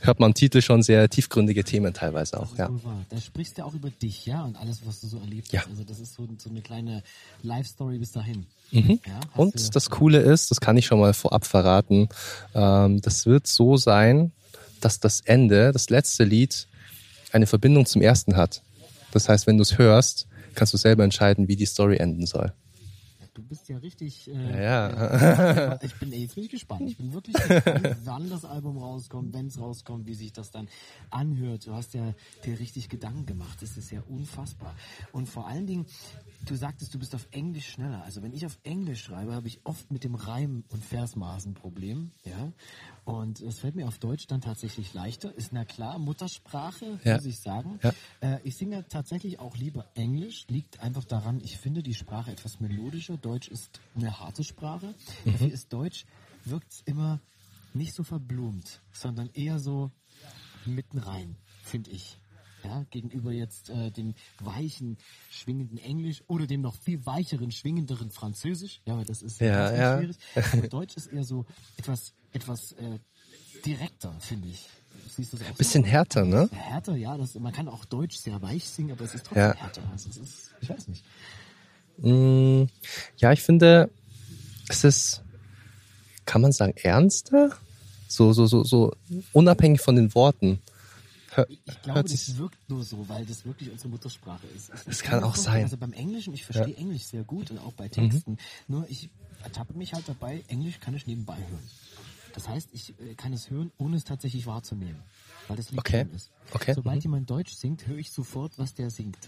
hört man im Titel schon sehr tiefgründige Themen teilweise auch, ja. Da sprichst du auch über dich, ja, und alles, was du so erlebt Ja. hast. Also das ist so, so eine kleine Life-Story bis dahin. Mhm. Ja, Und das Coole ist, das kann ich schon mal vorab verraten, ähm, das wird so sein, dass das Ende, das letzte Lied, eine Verbindung zum ersten hat. Das heißt, wenn du es hörst, kannst du selber entscheiden, wie die Story enden soll. Du bist ja richtig. Äh, Ja, ja. äh, ich bin, jetzt bin ich gespannt. Ich bin wirklich gespannt, wann das Album rauskommt, wenn es rauskommt, wie sich das dann anhört. Du hast ja dir richtig Gedanken gemacht. Das ist ja unfassbar. Und vor allen Dingen, du sagtest, du bist auf Englisch schneller. Also wenn ich auf Englisch schreibe, habe ich oft mit dem Reim- und Versmaßen Problem. Ja. Und es fällt mir auf Deutsch dann tatsächlich leichter. Ist na klar, Muttersprache, Ja. muss ich sagen. Ja. Äh, ich singe tatsächlich auch lieber Englisch. Liegt einfach daran, ich finde die Sprache etwas melodischer. Deutsch ist eine harte Sprache. Mhm. Dafür ist Deutsch, wirkt immer nicht so verblumt, sondern eher so mitten rein, finde ich. Ja, gegenüber jetzt äh, dem weichen, schwingenden Englisch oder dem noch viel weicheren, schwingenderen Französisch. Ja, weil das ist Ja, ganz, ja. schwierig. Aber Deutsch ist eher so etwas, etwas äh, direkter, finde ich. Siehst du das auch Bisschen so? härter, ne? Härter, ja. Das, man kann auch Deutsch sehr weich singen, aber es ist trotzdem Ja. härter. Also es ist, ich weiß nicht. Mm, Ja, ich finde, es ist, kann man sagen, ernster? So, so, so, so unabhängig von den Worten. Hör, Ich glaube, das wirkt nur so, weil das wirklich unsere Muttersprache ist. Ich- Das kann das auch sein. Also beim Englischen, ich verstehe Englisch sehr gut und auch bei Texten. Nur ich ertappe mich halt dabei, Englisch kann ich nebenbei hören. Das heißt, ich äh, kann es hören, ohne es tatsächlich wahrzunehmen. Weil das Lied Okay. ist. Okay. Sobald Mhm. jemand Deutsch singt, höre ich sofort, was der singt.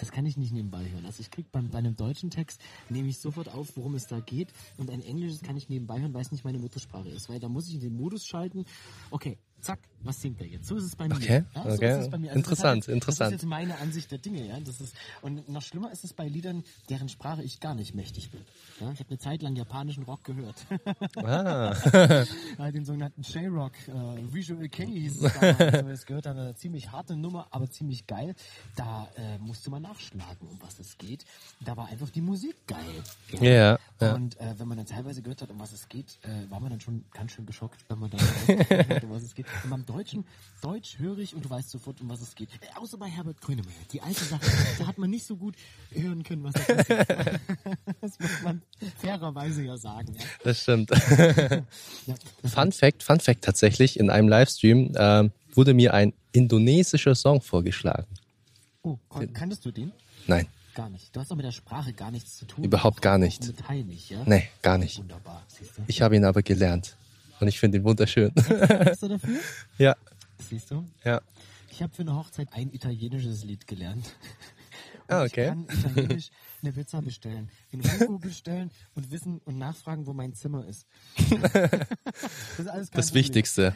Das kann ich nicht nebenbei hören. Also ich krieg beim, bei einem deutschen Text, nehme ich sofort auf, worum es da geht. Und ein englisches kann ich nebenbei hören, weil es nicht meine Muttersprache ist. Weil da muss ich in den Modus schalten, okay, zack, was singt der jetzt? So ist es bei mir. Okay, ja, so okay. bei mir. Interessant, das, jetzt, interessant. das ist jetzt meine Ansicht der Dinge. Ja? Das ist, und noch schlimmer ist es bei Liedern, deren Sprache ich gar nicht mächtig bin. Ja? Ich habe eine Zeit lang japanischen Rock gehört. Ah. Den sogenannten J-Rock, äh, Visual K hieß es damals. Also, gehört eine ziemlich harte Nummer, aber ziemlich geil. Da äh, musste man nachschlagen, um was es geht. Da war einfach die Musik geil. Ja, ja. Und äh, wenn man dann teilweise gehört hat, um was es geht, äh, war man dann schon ganz schön geschockt, wenn man dann hat, um was es geht. Und beim Deutschen, Deutsch höre ich und du weißt sofort, um was es geht. Äh, außer bei Herbert Grönemeyer. Die alte Sache, da hat man nicht so gut hören können, was er hat. Das muss man fairerweise ja sagen. Ja. Das stimmt. Ja, das Fun Fact, Fun Fact tatsächlich, in einem Livestream ähm, wurde mir ein indonesischer Song vorgeschlagen. Oh, kon- kanntest du den? Nein, Gar nicht. Du hast doch mit der Sprache gar nichts zu tun. Überhaupt Auch- gar auch nicht. Mit Thai nicht, ja? nee, gar nicht. Wunderbar, siehst du. Ich habe ihn aber gelernt. Und ich finde ihn wunderschön. Bist du dafür? ja, Siehst du? ja. Ich habe für eine Hochzeit ein italienisches Lied gelernt. Ah, Ich okay. kann italienisch eine Pizza bestellen, in Hugo bestellen und wissen und nachfragen, wo mein Zimmer ist. das ist alles kein Das Problem. Wichtigste.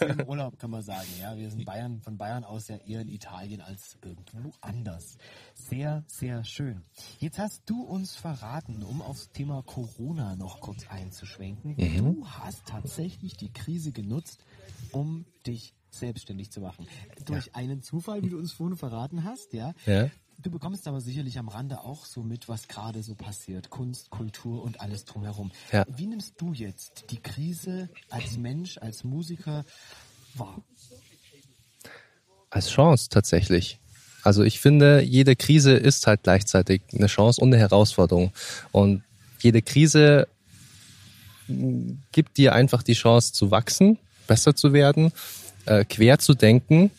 Im Urlaub kann man sagen, ja. Wir sind Bayern, von Bayern aus ja eher in Italien als irgendwo anders. Sehr, sehr schön. Jetzt hast du uns verraten, um aufs Thema Corona noch kurz einzuschwenken. Mhm. Du hast tatsächlich die Krise genutzt, um dich selbstständig zu machen. Durch einen Zufall, wie du uns vorhin verraten hast, ja. Ja. Du bekommst aber sicherlich am Rande auch so mit, was gerade so passiert. Kunst, Kultur und alles drumherum. Ja. Wie nimmst du jetzt die Krise als Mensch, als Musiker wahr? Als Chance tatsächlich. Also ich finde, jede Krise ist halt gleichzeitig eine Chance und eine Herausforderung. Und jede Krise mm, gibt dir einfach die Chance zu wachsen, besser zu werden, äh, quer zu denken,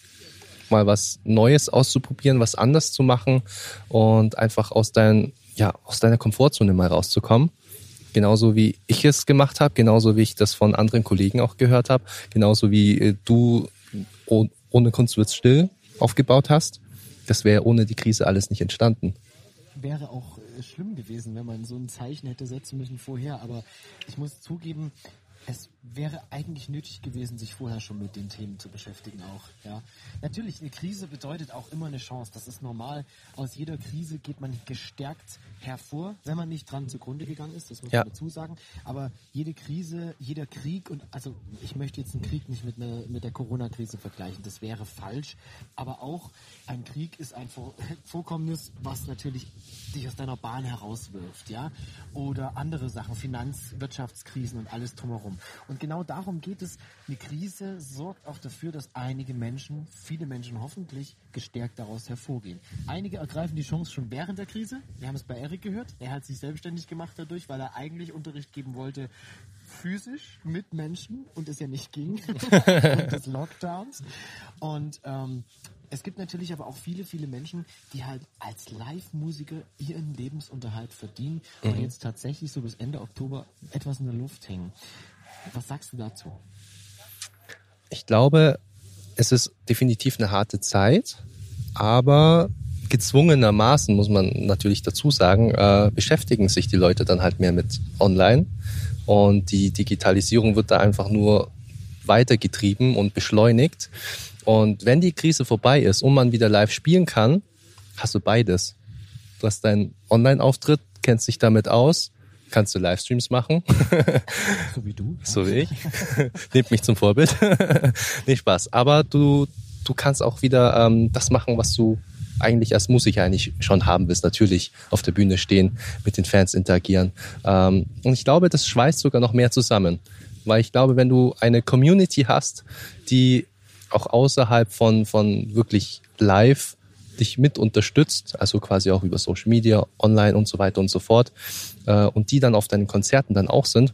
mal was Neues auszuprobieren, was anders zu machen und einfach aus, dein, ja, aus deiner Komfortzone mal rauszukommen. Genauso wie ich es gemacht habe, genauso wie ich das von anderen Kollegen auch gehört habe, genauso wie äh, du oh, ohne Kunst wird's still aufgebaut hast. Das wäre ohne die Krise alles nicht entstanden. Wäre auch äh, schlimm gewesen, wenn man so ein Zeichen hätte setzen müssen vorher, aber ich muss zugeben, es wäre eigentlich nötig gewesen, sich vorher schon mit den Themen zu beschäftigen auch. Ja, natürlich eine Krise bedeutet auch immer eine Chance. Das ist normal. Aus jeder Krise geht man gestärkt hervor, wenn man nicht dran zugrunde gegangen ist. Das muss Ja. man dazu sagen. Aber jede Krise, jeder Krieg und also ich möchte jetzt einen Krieg nicht mit einer, mit der Corona-Krise vergleichen. Das wäre falsch. Aber auch ein Krieg ist ein Vor Vorkommnis, was natürlich dich aus deiner Bahn herauswirft, ja. Oder andere Sachen, Finanz-, Wirtschaftskrisen und alles drumherum. Und genau darum geht es. Eine Krise sorgt auch dafür, dass einige Menschen, viele Menschen hoffentlich gestärkt daraus hervorgehen. Einige ergreifen die Chance schon während der Krise. Wir haben es bei Erik gehört. Er hat sich selbstständig gemacht dadurch, weil er eigentlich Unterricht geben wollte physisch mit Menschen und es ja nicht ging, des Lockdowns. Und ähm, es gibt natürlich aber auch viele, viele Menschen, die halt als Live-Musiker ihren Lebensunterhalt verdienen und jetzt tatsächlich so bis Ende Oktober etwas in der Luft hängen. Was sagst du dazu? Ich glaube, es ist definitiv eine harte Zeit, aber gezwungenermaßen muss man natürlich dazu sagen, äh, beschäftigen sich die Leute dann halt mehr mit Online und die Digitalisierung wird da einfach nur weitergetrieben und beschleunigt. Und wenn die Krise vorbei ist und man wieder live spielen kann, hast du beides. Du hast deinen Online-Auftritt, kennst dich damit aus, kannst du Livestreams machen, So wie du? so wie ich. Nehmt mich zum Vorbild. nee, Spaß. Aber du, du kannst auch wieder ähm, das machen, was du eigentlich als Musiker eigentlich schon haben willst. Natürlich auf der Bühne stehen, mit den Fans interagieren. Ähm, und ich glaube, das schweißt sogar noch mehr zusammen. Weil ich glaube, wenn du eine Community hast, die auch außerhalb von, von wirklich live dich mit unterstützt, also quasi auch über Social Media, online und so weiter und so fort, äh, und die dann auf deinen Konzerten dann auch sind,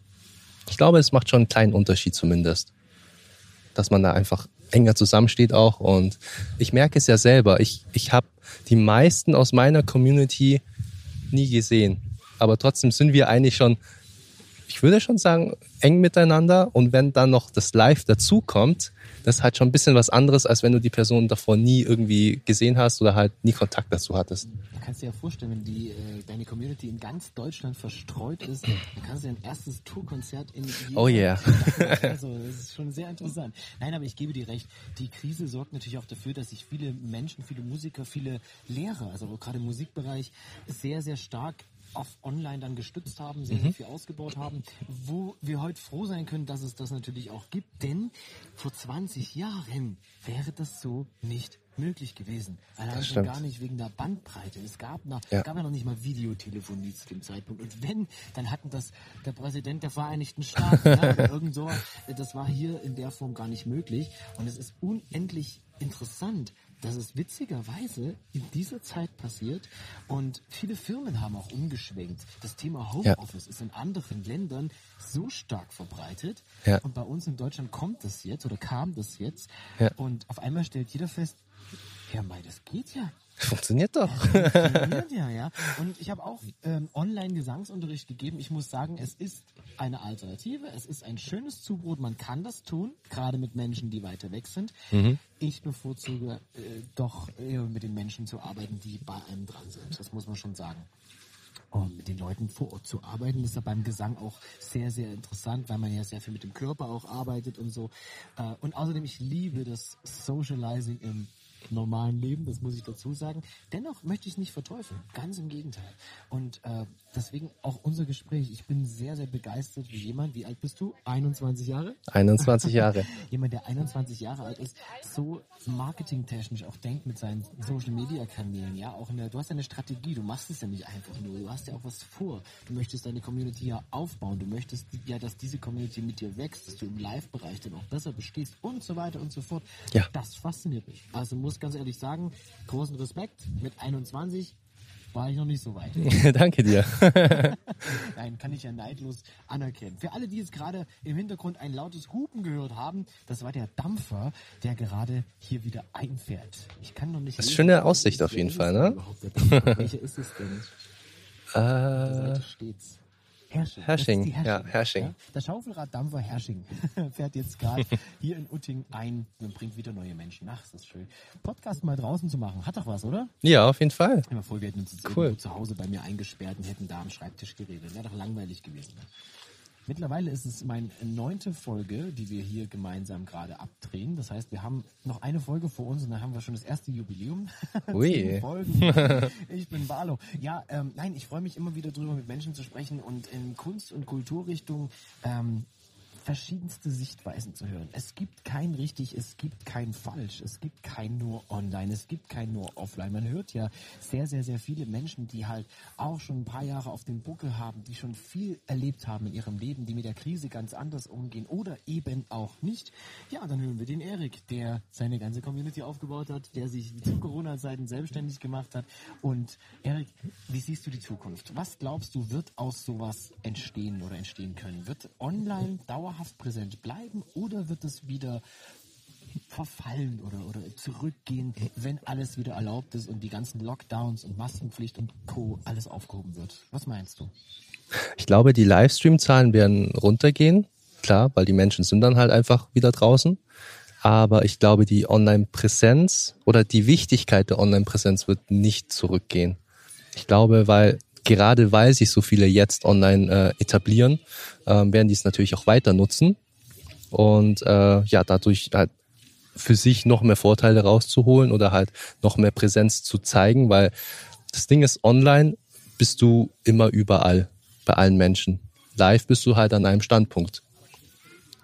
ich glaube, es macht schon einen kleinen Unterschied zumindest, dass man da einfach enger zusammensteht auch. Und ich merke es ja selber. Ich, ich habe die meisten aus meiner Community nie gesehen. Aber trotzdem sind wir eigentlich schon, ich würde schon sagen, eng miteinander. Und wenn dann noch das Live dazukommt, das ist halt schon ein bisschen was anderes, als wenn du die Person davor nie irgendwie gesehen hast oder halt nie Kontakt dazu hattest. Du kannst dir ja vorstellen, wenn die, äh, deine Community in ganz Deutschland verstreut ist, dann kannst du ein erstes Tourkonzert in Oh yeah. Also, das ist schon sehr interessant. Nein, aber ich gebe dir recht. Die Krise sorgt natürlich auch dafür, dass sich viele Menschen, viele Musiker, viele Lehrer, also gerade im Musikbereich, sehr, sehr stark auf online dann gestützt haben, sehr, sehr viel ausgebaut haben, wo wir heute froh sein können, dass es das natürlich auch gibt, denn vor 20 Jahren wäre das so nicht möglich gewesen. Allein schon gar nicht wegen der Bandbreite. Es gab, noch, Ja. gab ja noch nicht mal Videotelefonie zu dem Zeitpunkt. Und wenn, dann hatten das der Präsident der Vereinigten Staaten ja, oder irgend so. Das war hier in der Form gar nicht möglich. Und es ist unendlich interessant, dass es witzigerweise in dieser Zeit passiert und viele Firmen haben auch umgeschwenkt. Das Thema Homeoffice ist in anderen Ländern so stark verbreitet Ja. und bei uns in Deutschland kommt das jetzt oder kam das jetzt Ja. und auf einmal stellt jeder fest, ja, mei, das geht ja. Funktioniert doch. Funktioniert ja, ja. Und ich habe auch ähm, Online-Gesangsunterricht gegeben. Ich muss sagen, es ist eine Alternative. Es ist ein schönes Zubrot. Man kann das tun, gerade mit Menschen, die weiter weg sind. Ich bevorzuge äh, doch eher mit den Menschen zu arbeiten, die bei einem dran sind. Das muss man schon sagen. Und mit den Leuten vor Ort zu arbeiten, ist ja beim Gesang auch sehr, sehr interessant, weil man ja sehr viel mit dem Körper auch arbeitet und so. Äh, Und außerdem, ich liebe das Socializing im normalen Leben, das muss ich dazu sagen. Dennoch möchte ich nicht verteufeln, ganz im Gegenteil. Und äh, deswegen auch unser Gespräch. Ich bin sehr, sehr begeistert wie jemand, wie alt bist du? 21 Jahre? 21 Jahre. jemand, der 21 Jahre alt ist, so marketingtechnisch auch denkt mit seinen Social Media Kanälen, ja, auch eine, du hast ja eine Strategie, du machst es ja nicht einfach nur, du hast ja auch was vor. Du möchtest deine Community ja aufbauen, du möchtest ja, dass diese Community mit dir wächst, dass du im Live-Bereich dann auch besser bestehst und so weiter und so fort. Ja. Das fasziniert mich. Also muss ganz ehrlich sagen, großen Respekt. Mit 21 war ich noch nicht so weit. Danke dir. Nein, kann ich ja neidlos anerkennen. Für alle, die jetzt gerade im Hintergrund ein lautes Hupen gehört haben, das war der Dampfer, der gerade hier wieder einfährt. Ich kann noch nicht. Das ist lesen, schöne Aussicht auf jeden Fall, ne? Welcher ist es denn? Äh, steht's. Hersching. Hersching, Das die ja, Hersching. Der Schaufelraddampfer Hersching fährt jetzt gerade hier in Utting ein und bringt wieder neue Menschen. Ach, ist das schön. Podcast mal draußen zu machen, hat doch was, oder? ja, auf jeden Fall. Immer voll, wir hätten uns Cool. zu Hause bei mir eingesperrt und hätten da am Schreibtisch geredet. Wäre doch langweilig gewesen. Ne? Mittlerweile ist es meine neunte Folge, die wir hier gemeinsam gerade abdrehen. Das heißt, wir haben noch eine Folge vor uns und dann haben wir schon das erste Jubiläum. Ui. Folgen. Ich bin Barlo. Ja, ähm, nein, ich freue mich immer wieder drüber, mit Menschen zu sprechen und in Kunst- und Kulturrichtung ähm, verschiedenste Sichtweisen zu hören. Es gibt kein richtig, es gibt kein falsch, es gibt kein nur online, es gibt kein nur offline. Man hört ja sehr, sehr, sehr viele Menschen, die halt auch schon ein paar Jahre auf dem Buckel haben, die schon viel erlebt haben in ihrem Leben, die mit der Krise ganz anders umgehen oder eben auch nicht. Ja, dann hören wir den Erik, der seine ganze Community aufgebaut hat, der sich zu Corona-Zeiten selbstständig gemacht hat. Und Erik, wie siehst du die Zukunft? Was glaubst du, wird aus sowas entstehen oder entstehen können? Wird online dauerhaft dauerhaft präsent bleiben oder wird es wieder verfallen oder, oder zurückgehen, wenn alles wieder erlaubt ist und die ganzen Lockdowns und Maskenpflicht und Co. alles aufgehoben wird? Was meinst du? Ich glaube, die Livestream-Zahlen werden runtergehen. Klar, weil die Menschen sind dann halt einfach wieder draußen. Aber ich glaube, die Online-Präsenz oder die Wichtigkeit der Online-Präsenz wird nicht zurückgehen. Ich glaube, weil gerade weil sich so viele jetzt online äh, etablieren, äh, werden die es natürlich auch weiter nutzen und äh, ja, dadurch halt für sich noch mehr Vorteile rauszuholen oder halt noch mehr Präsenz zu zeigen, weil das Ding ist, online bist du immer überall, bei allen Menschen. Live bist du halt an einem Standpunkt.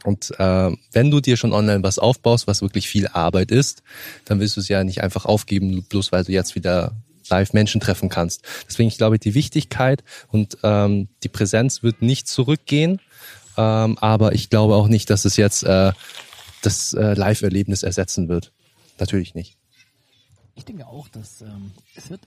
Und äh, wenn du dir schon online was aufbaust, was wirklich viel Arbeit ist, dann willst du es ja nicht einfach aufgeben, bloß weil du jetzt wieder live Menschen treffen kannst. Deswegen, ich glaube, die Wichtigkeit und ähm, die Präsenz wird nicht zurückgehen, ähm, aber ich glaube auch nicht, dass es jetzt äh, das äh, Live-Erlebnis ersetzen wird. Natürlich nicht. Ich denke auch, dass ähm, es wird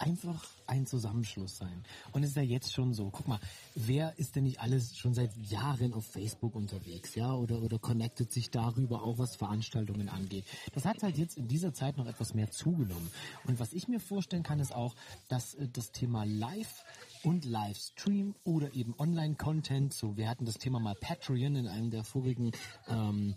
einfach ein Zusammenschluss sein. Und es ist ja jetzt schon so. Guck mal, wer ist denn nicht alles schon seit Jahren auf Facebook unterwegs, ja? Oder, oder connectet sich darüber auch, was Veranstaltungen angeht. Das hat halt jetzt in dieser Zeit noch etwas mehr zugenommen. Und was ich mir vorstellen kann, ist auch, dass äh, das Thema Live und Livestream oder eben Online-Content, so wir hatten das Thema mal Patreon in einem der vorigen ähm,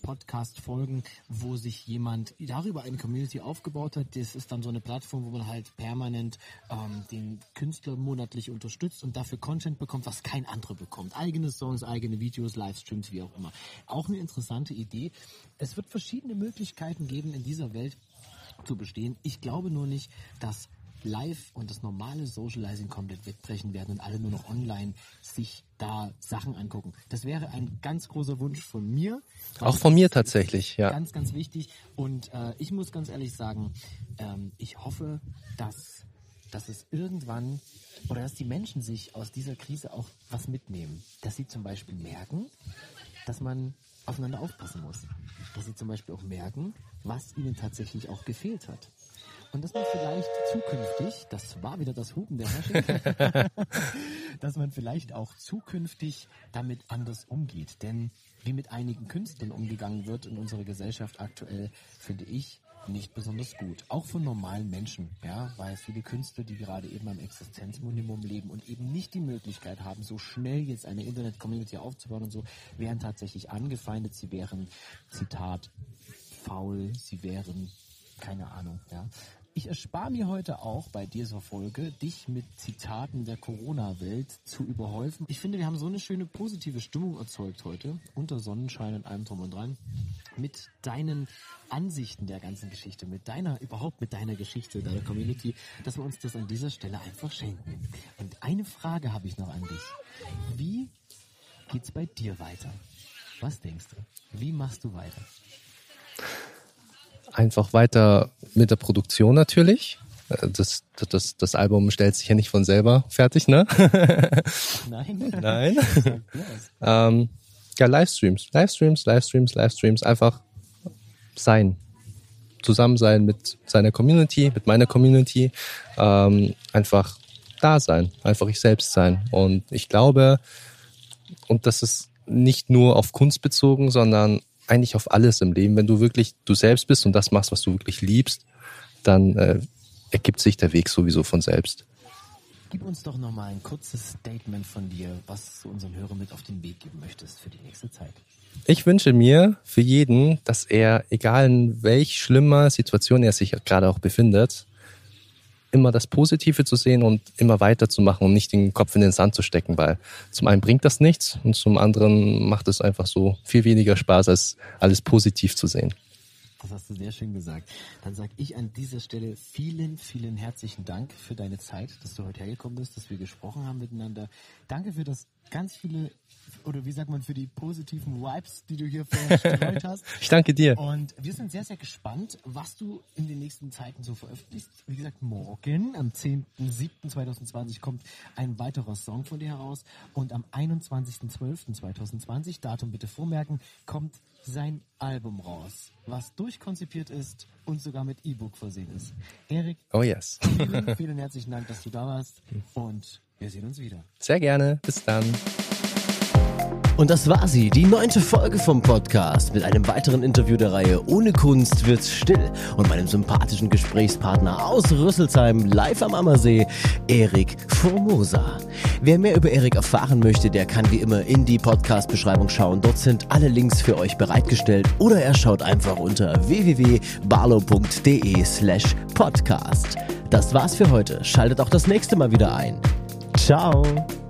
Podcast-Folgen, wo sich jemand darüber eine Community aufgebaut hat. Das ist dann so eine Plattform, wo man halt permanent ähm, den Künstler monatlich unterstützt und dafür Content bekommt, was kein anderer bekommt. Eigene Songs, eigene Videos, Livestreams, wie auch immer. Auch eine interessante Idee. Es wird verschiedene Möglichkeiten geben, in dieser Welt zu bestehen. Ich glaube nur nicht, dass live und das normale Socializing komplett wegbrechen werden und alle nur noch online sich da Sachen angucken. Das wäre ein ganz großer Wunsch von mir. Auch von mir tatsächlich, ja. Ganz, ganz wichtig. Und äh, ich muss ganz ehrlich sagen, ähm, ich hoffe, dass, dass es irgendwann oder dass die Menschen sich aus dieser Krise auch was mitnehmen. Dass sie zum Beispiel merken, dass man aufeinander aufpassen muss. Dass sie zum Beispiel auch merken, was ihnen tatsächlich auch gefehlt hat. Und dass man vielleicht zukünftig, das war wieder das Hupen der Herrscher, dass man vielleicht auch zukünftig damit anders umgeht. Denn wie mit einigen Künstlern umgegangen wird in unserer Gesellschaft aktuell, finde ich nicht besonders gut. Auch von normalen Menschen, ja, weil viele Künstler, die gerade eben am Existenzminimum leben und eben nicht die Möglichkeit haben, so schnell jetzt eine Internet-Community aufzubauen und so, wären tatsächlich angefeindet. Sie wären, Zitat, faul, sie wären keine Ahnung, ja. Ich erspare mir heute auch bei dieser Folge, dich mit Zitaten der Corona-Welt zu überhäufen. Ich finde, wir haben so eine schöne positive Stimmung erzeugt heute, unter Sonnenschein und allem drum und dran, mit deinen Ansichten der ganzen Geschichte, mit deiner, überhaupt mit deiner Geschichte, deiner Community, dass wir uns das an dieser Stelle einfach schenken. Und eine Frage habe ich noch an dich. Wie geht's bei dir weiter? Was denkst du? Wie machst du weiter? Einfach weiter mit der Produktion natürlich. Äh, das, das, das Album stellt sich ja nicht von selber fertig, ne? Nein. Nein. ähm, ja, Livestreams, Livestreams, Livestreams, Livestreams, einfach sein. Zusammen sein mit seiner Community, mit meiner Community, ähm, einfach da sein, einfach ich selbst sein. Und ich glaube, und das ist nicht nur auf Kunst bezogen, sondern eigentlich auf alles im Leben. Wenn du wirklich du selbst bist und das machst, was du wirklich liebst, dann äh, ergibt sich der Weg sowieso von selbst. Gib uns doch nochmal ein kurzes Statement von dir, was du unseren Hörern mit auf den Weg geben möchtest für die nächste Zeit. Ich wünsche mir für jeden, dass er, egal in welch schlimmer Situation er sich gerade auch befindet, immer das Positive zu sehen und immer weiterzumachen und nicht den Kopf in den Sand zu stecken, weil zum einen bringt das nichts und zum anderen macht es einfach so viel weniger Spaß, als alles positiv zu sehen. Das hast du sehr schön gesagt. Dann sage ich an dieser Stelle vielen, vielen herzlichen Dank für deine Zeit, dass du heute hergekommen bist, dass wir gesprochen haben miteinander. Danke für das ganz viele, oder wie sagt man, für die positiven Vibes, die du hier verstreut hast. Ich danke dir. Und wir sind sehr, sehr gespannt, was du in den nächsten Zeiten so veröffentlichst. Wie gesagt, morgen, am 10.07.2020, kommt ein weiterer Song von dir heraus. Und am 21.12.2020, Datum bitte vormerken, kommt sein Album raus, was durchkonzipiert ist und sogar mit E-Book versehen ist. Erik, Oh yes. vielen, vielen herzlichen Dank, dass du da warst und wir sehen uns wieder. Sehr gerne. Bis dann. Und das war sie, die neunte Folge vom Podcast mit einem weiteren Interview der Reihe Ohne Kunst wird's still und meinem sympathischen Gesprächspartner aus Rüsselsheim live am Ammersee, Erik Formosa. Wer mehr über Erik erfahren möchte, der kann wie immer in die Podcast-Beschreibung schauen. Dort sind alle Links für euch bereitgestellt oder er schaut einfach unter www.barlo.de slash podcast. Das war's für heute. Schaltet auch das nächste Mal wieder ein. Ciao!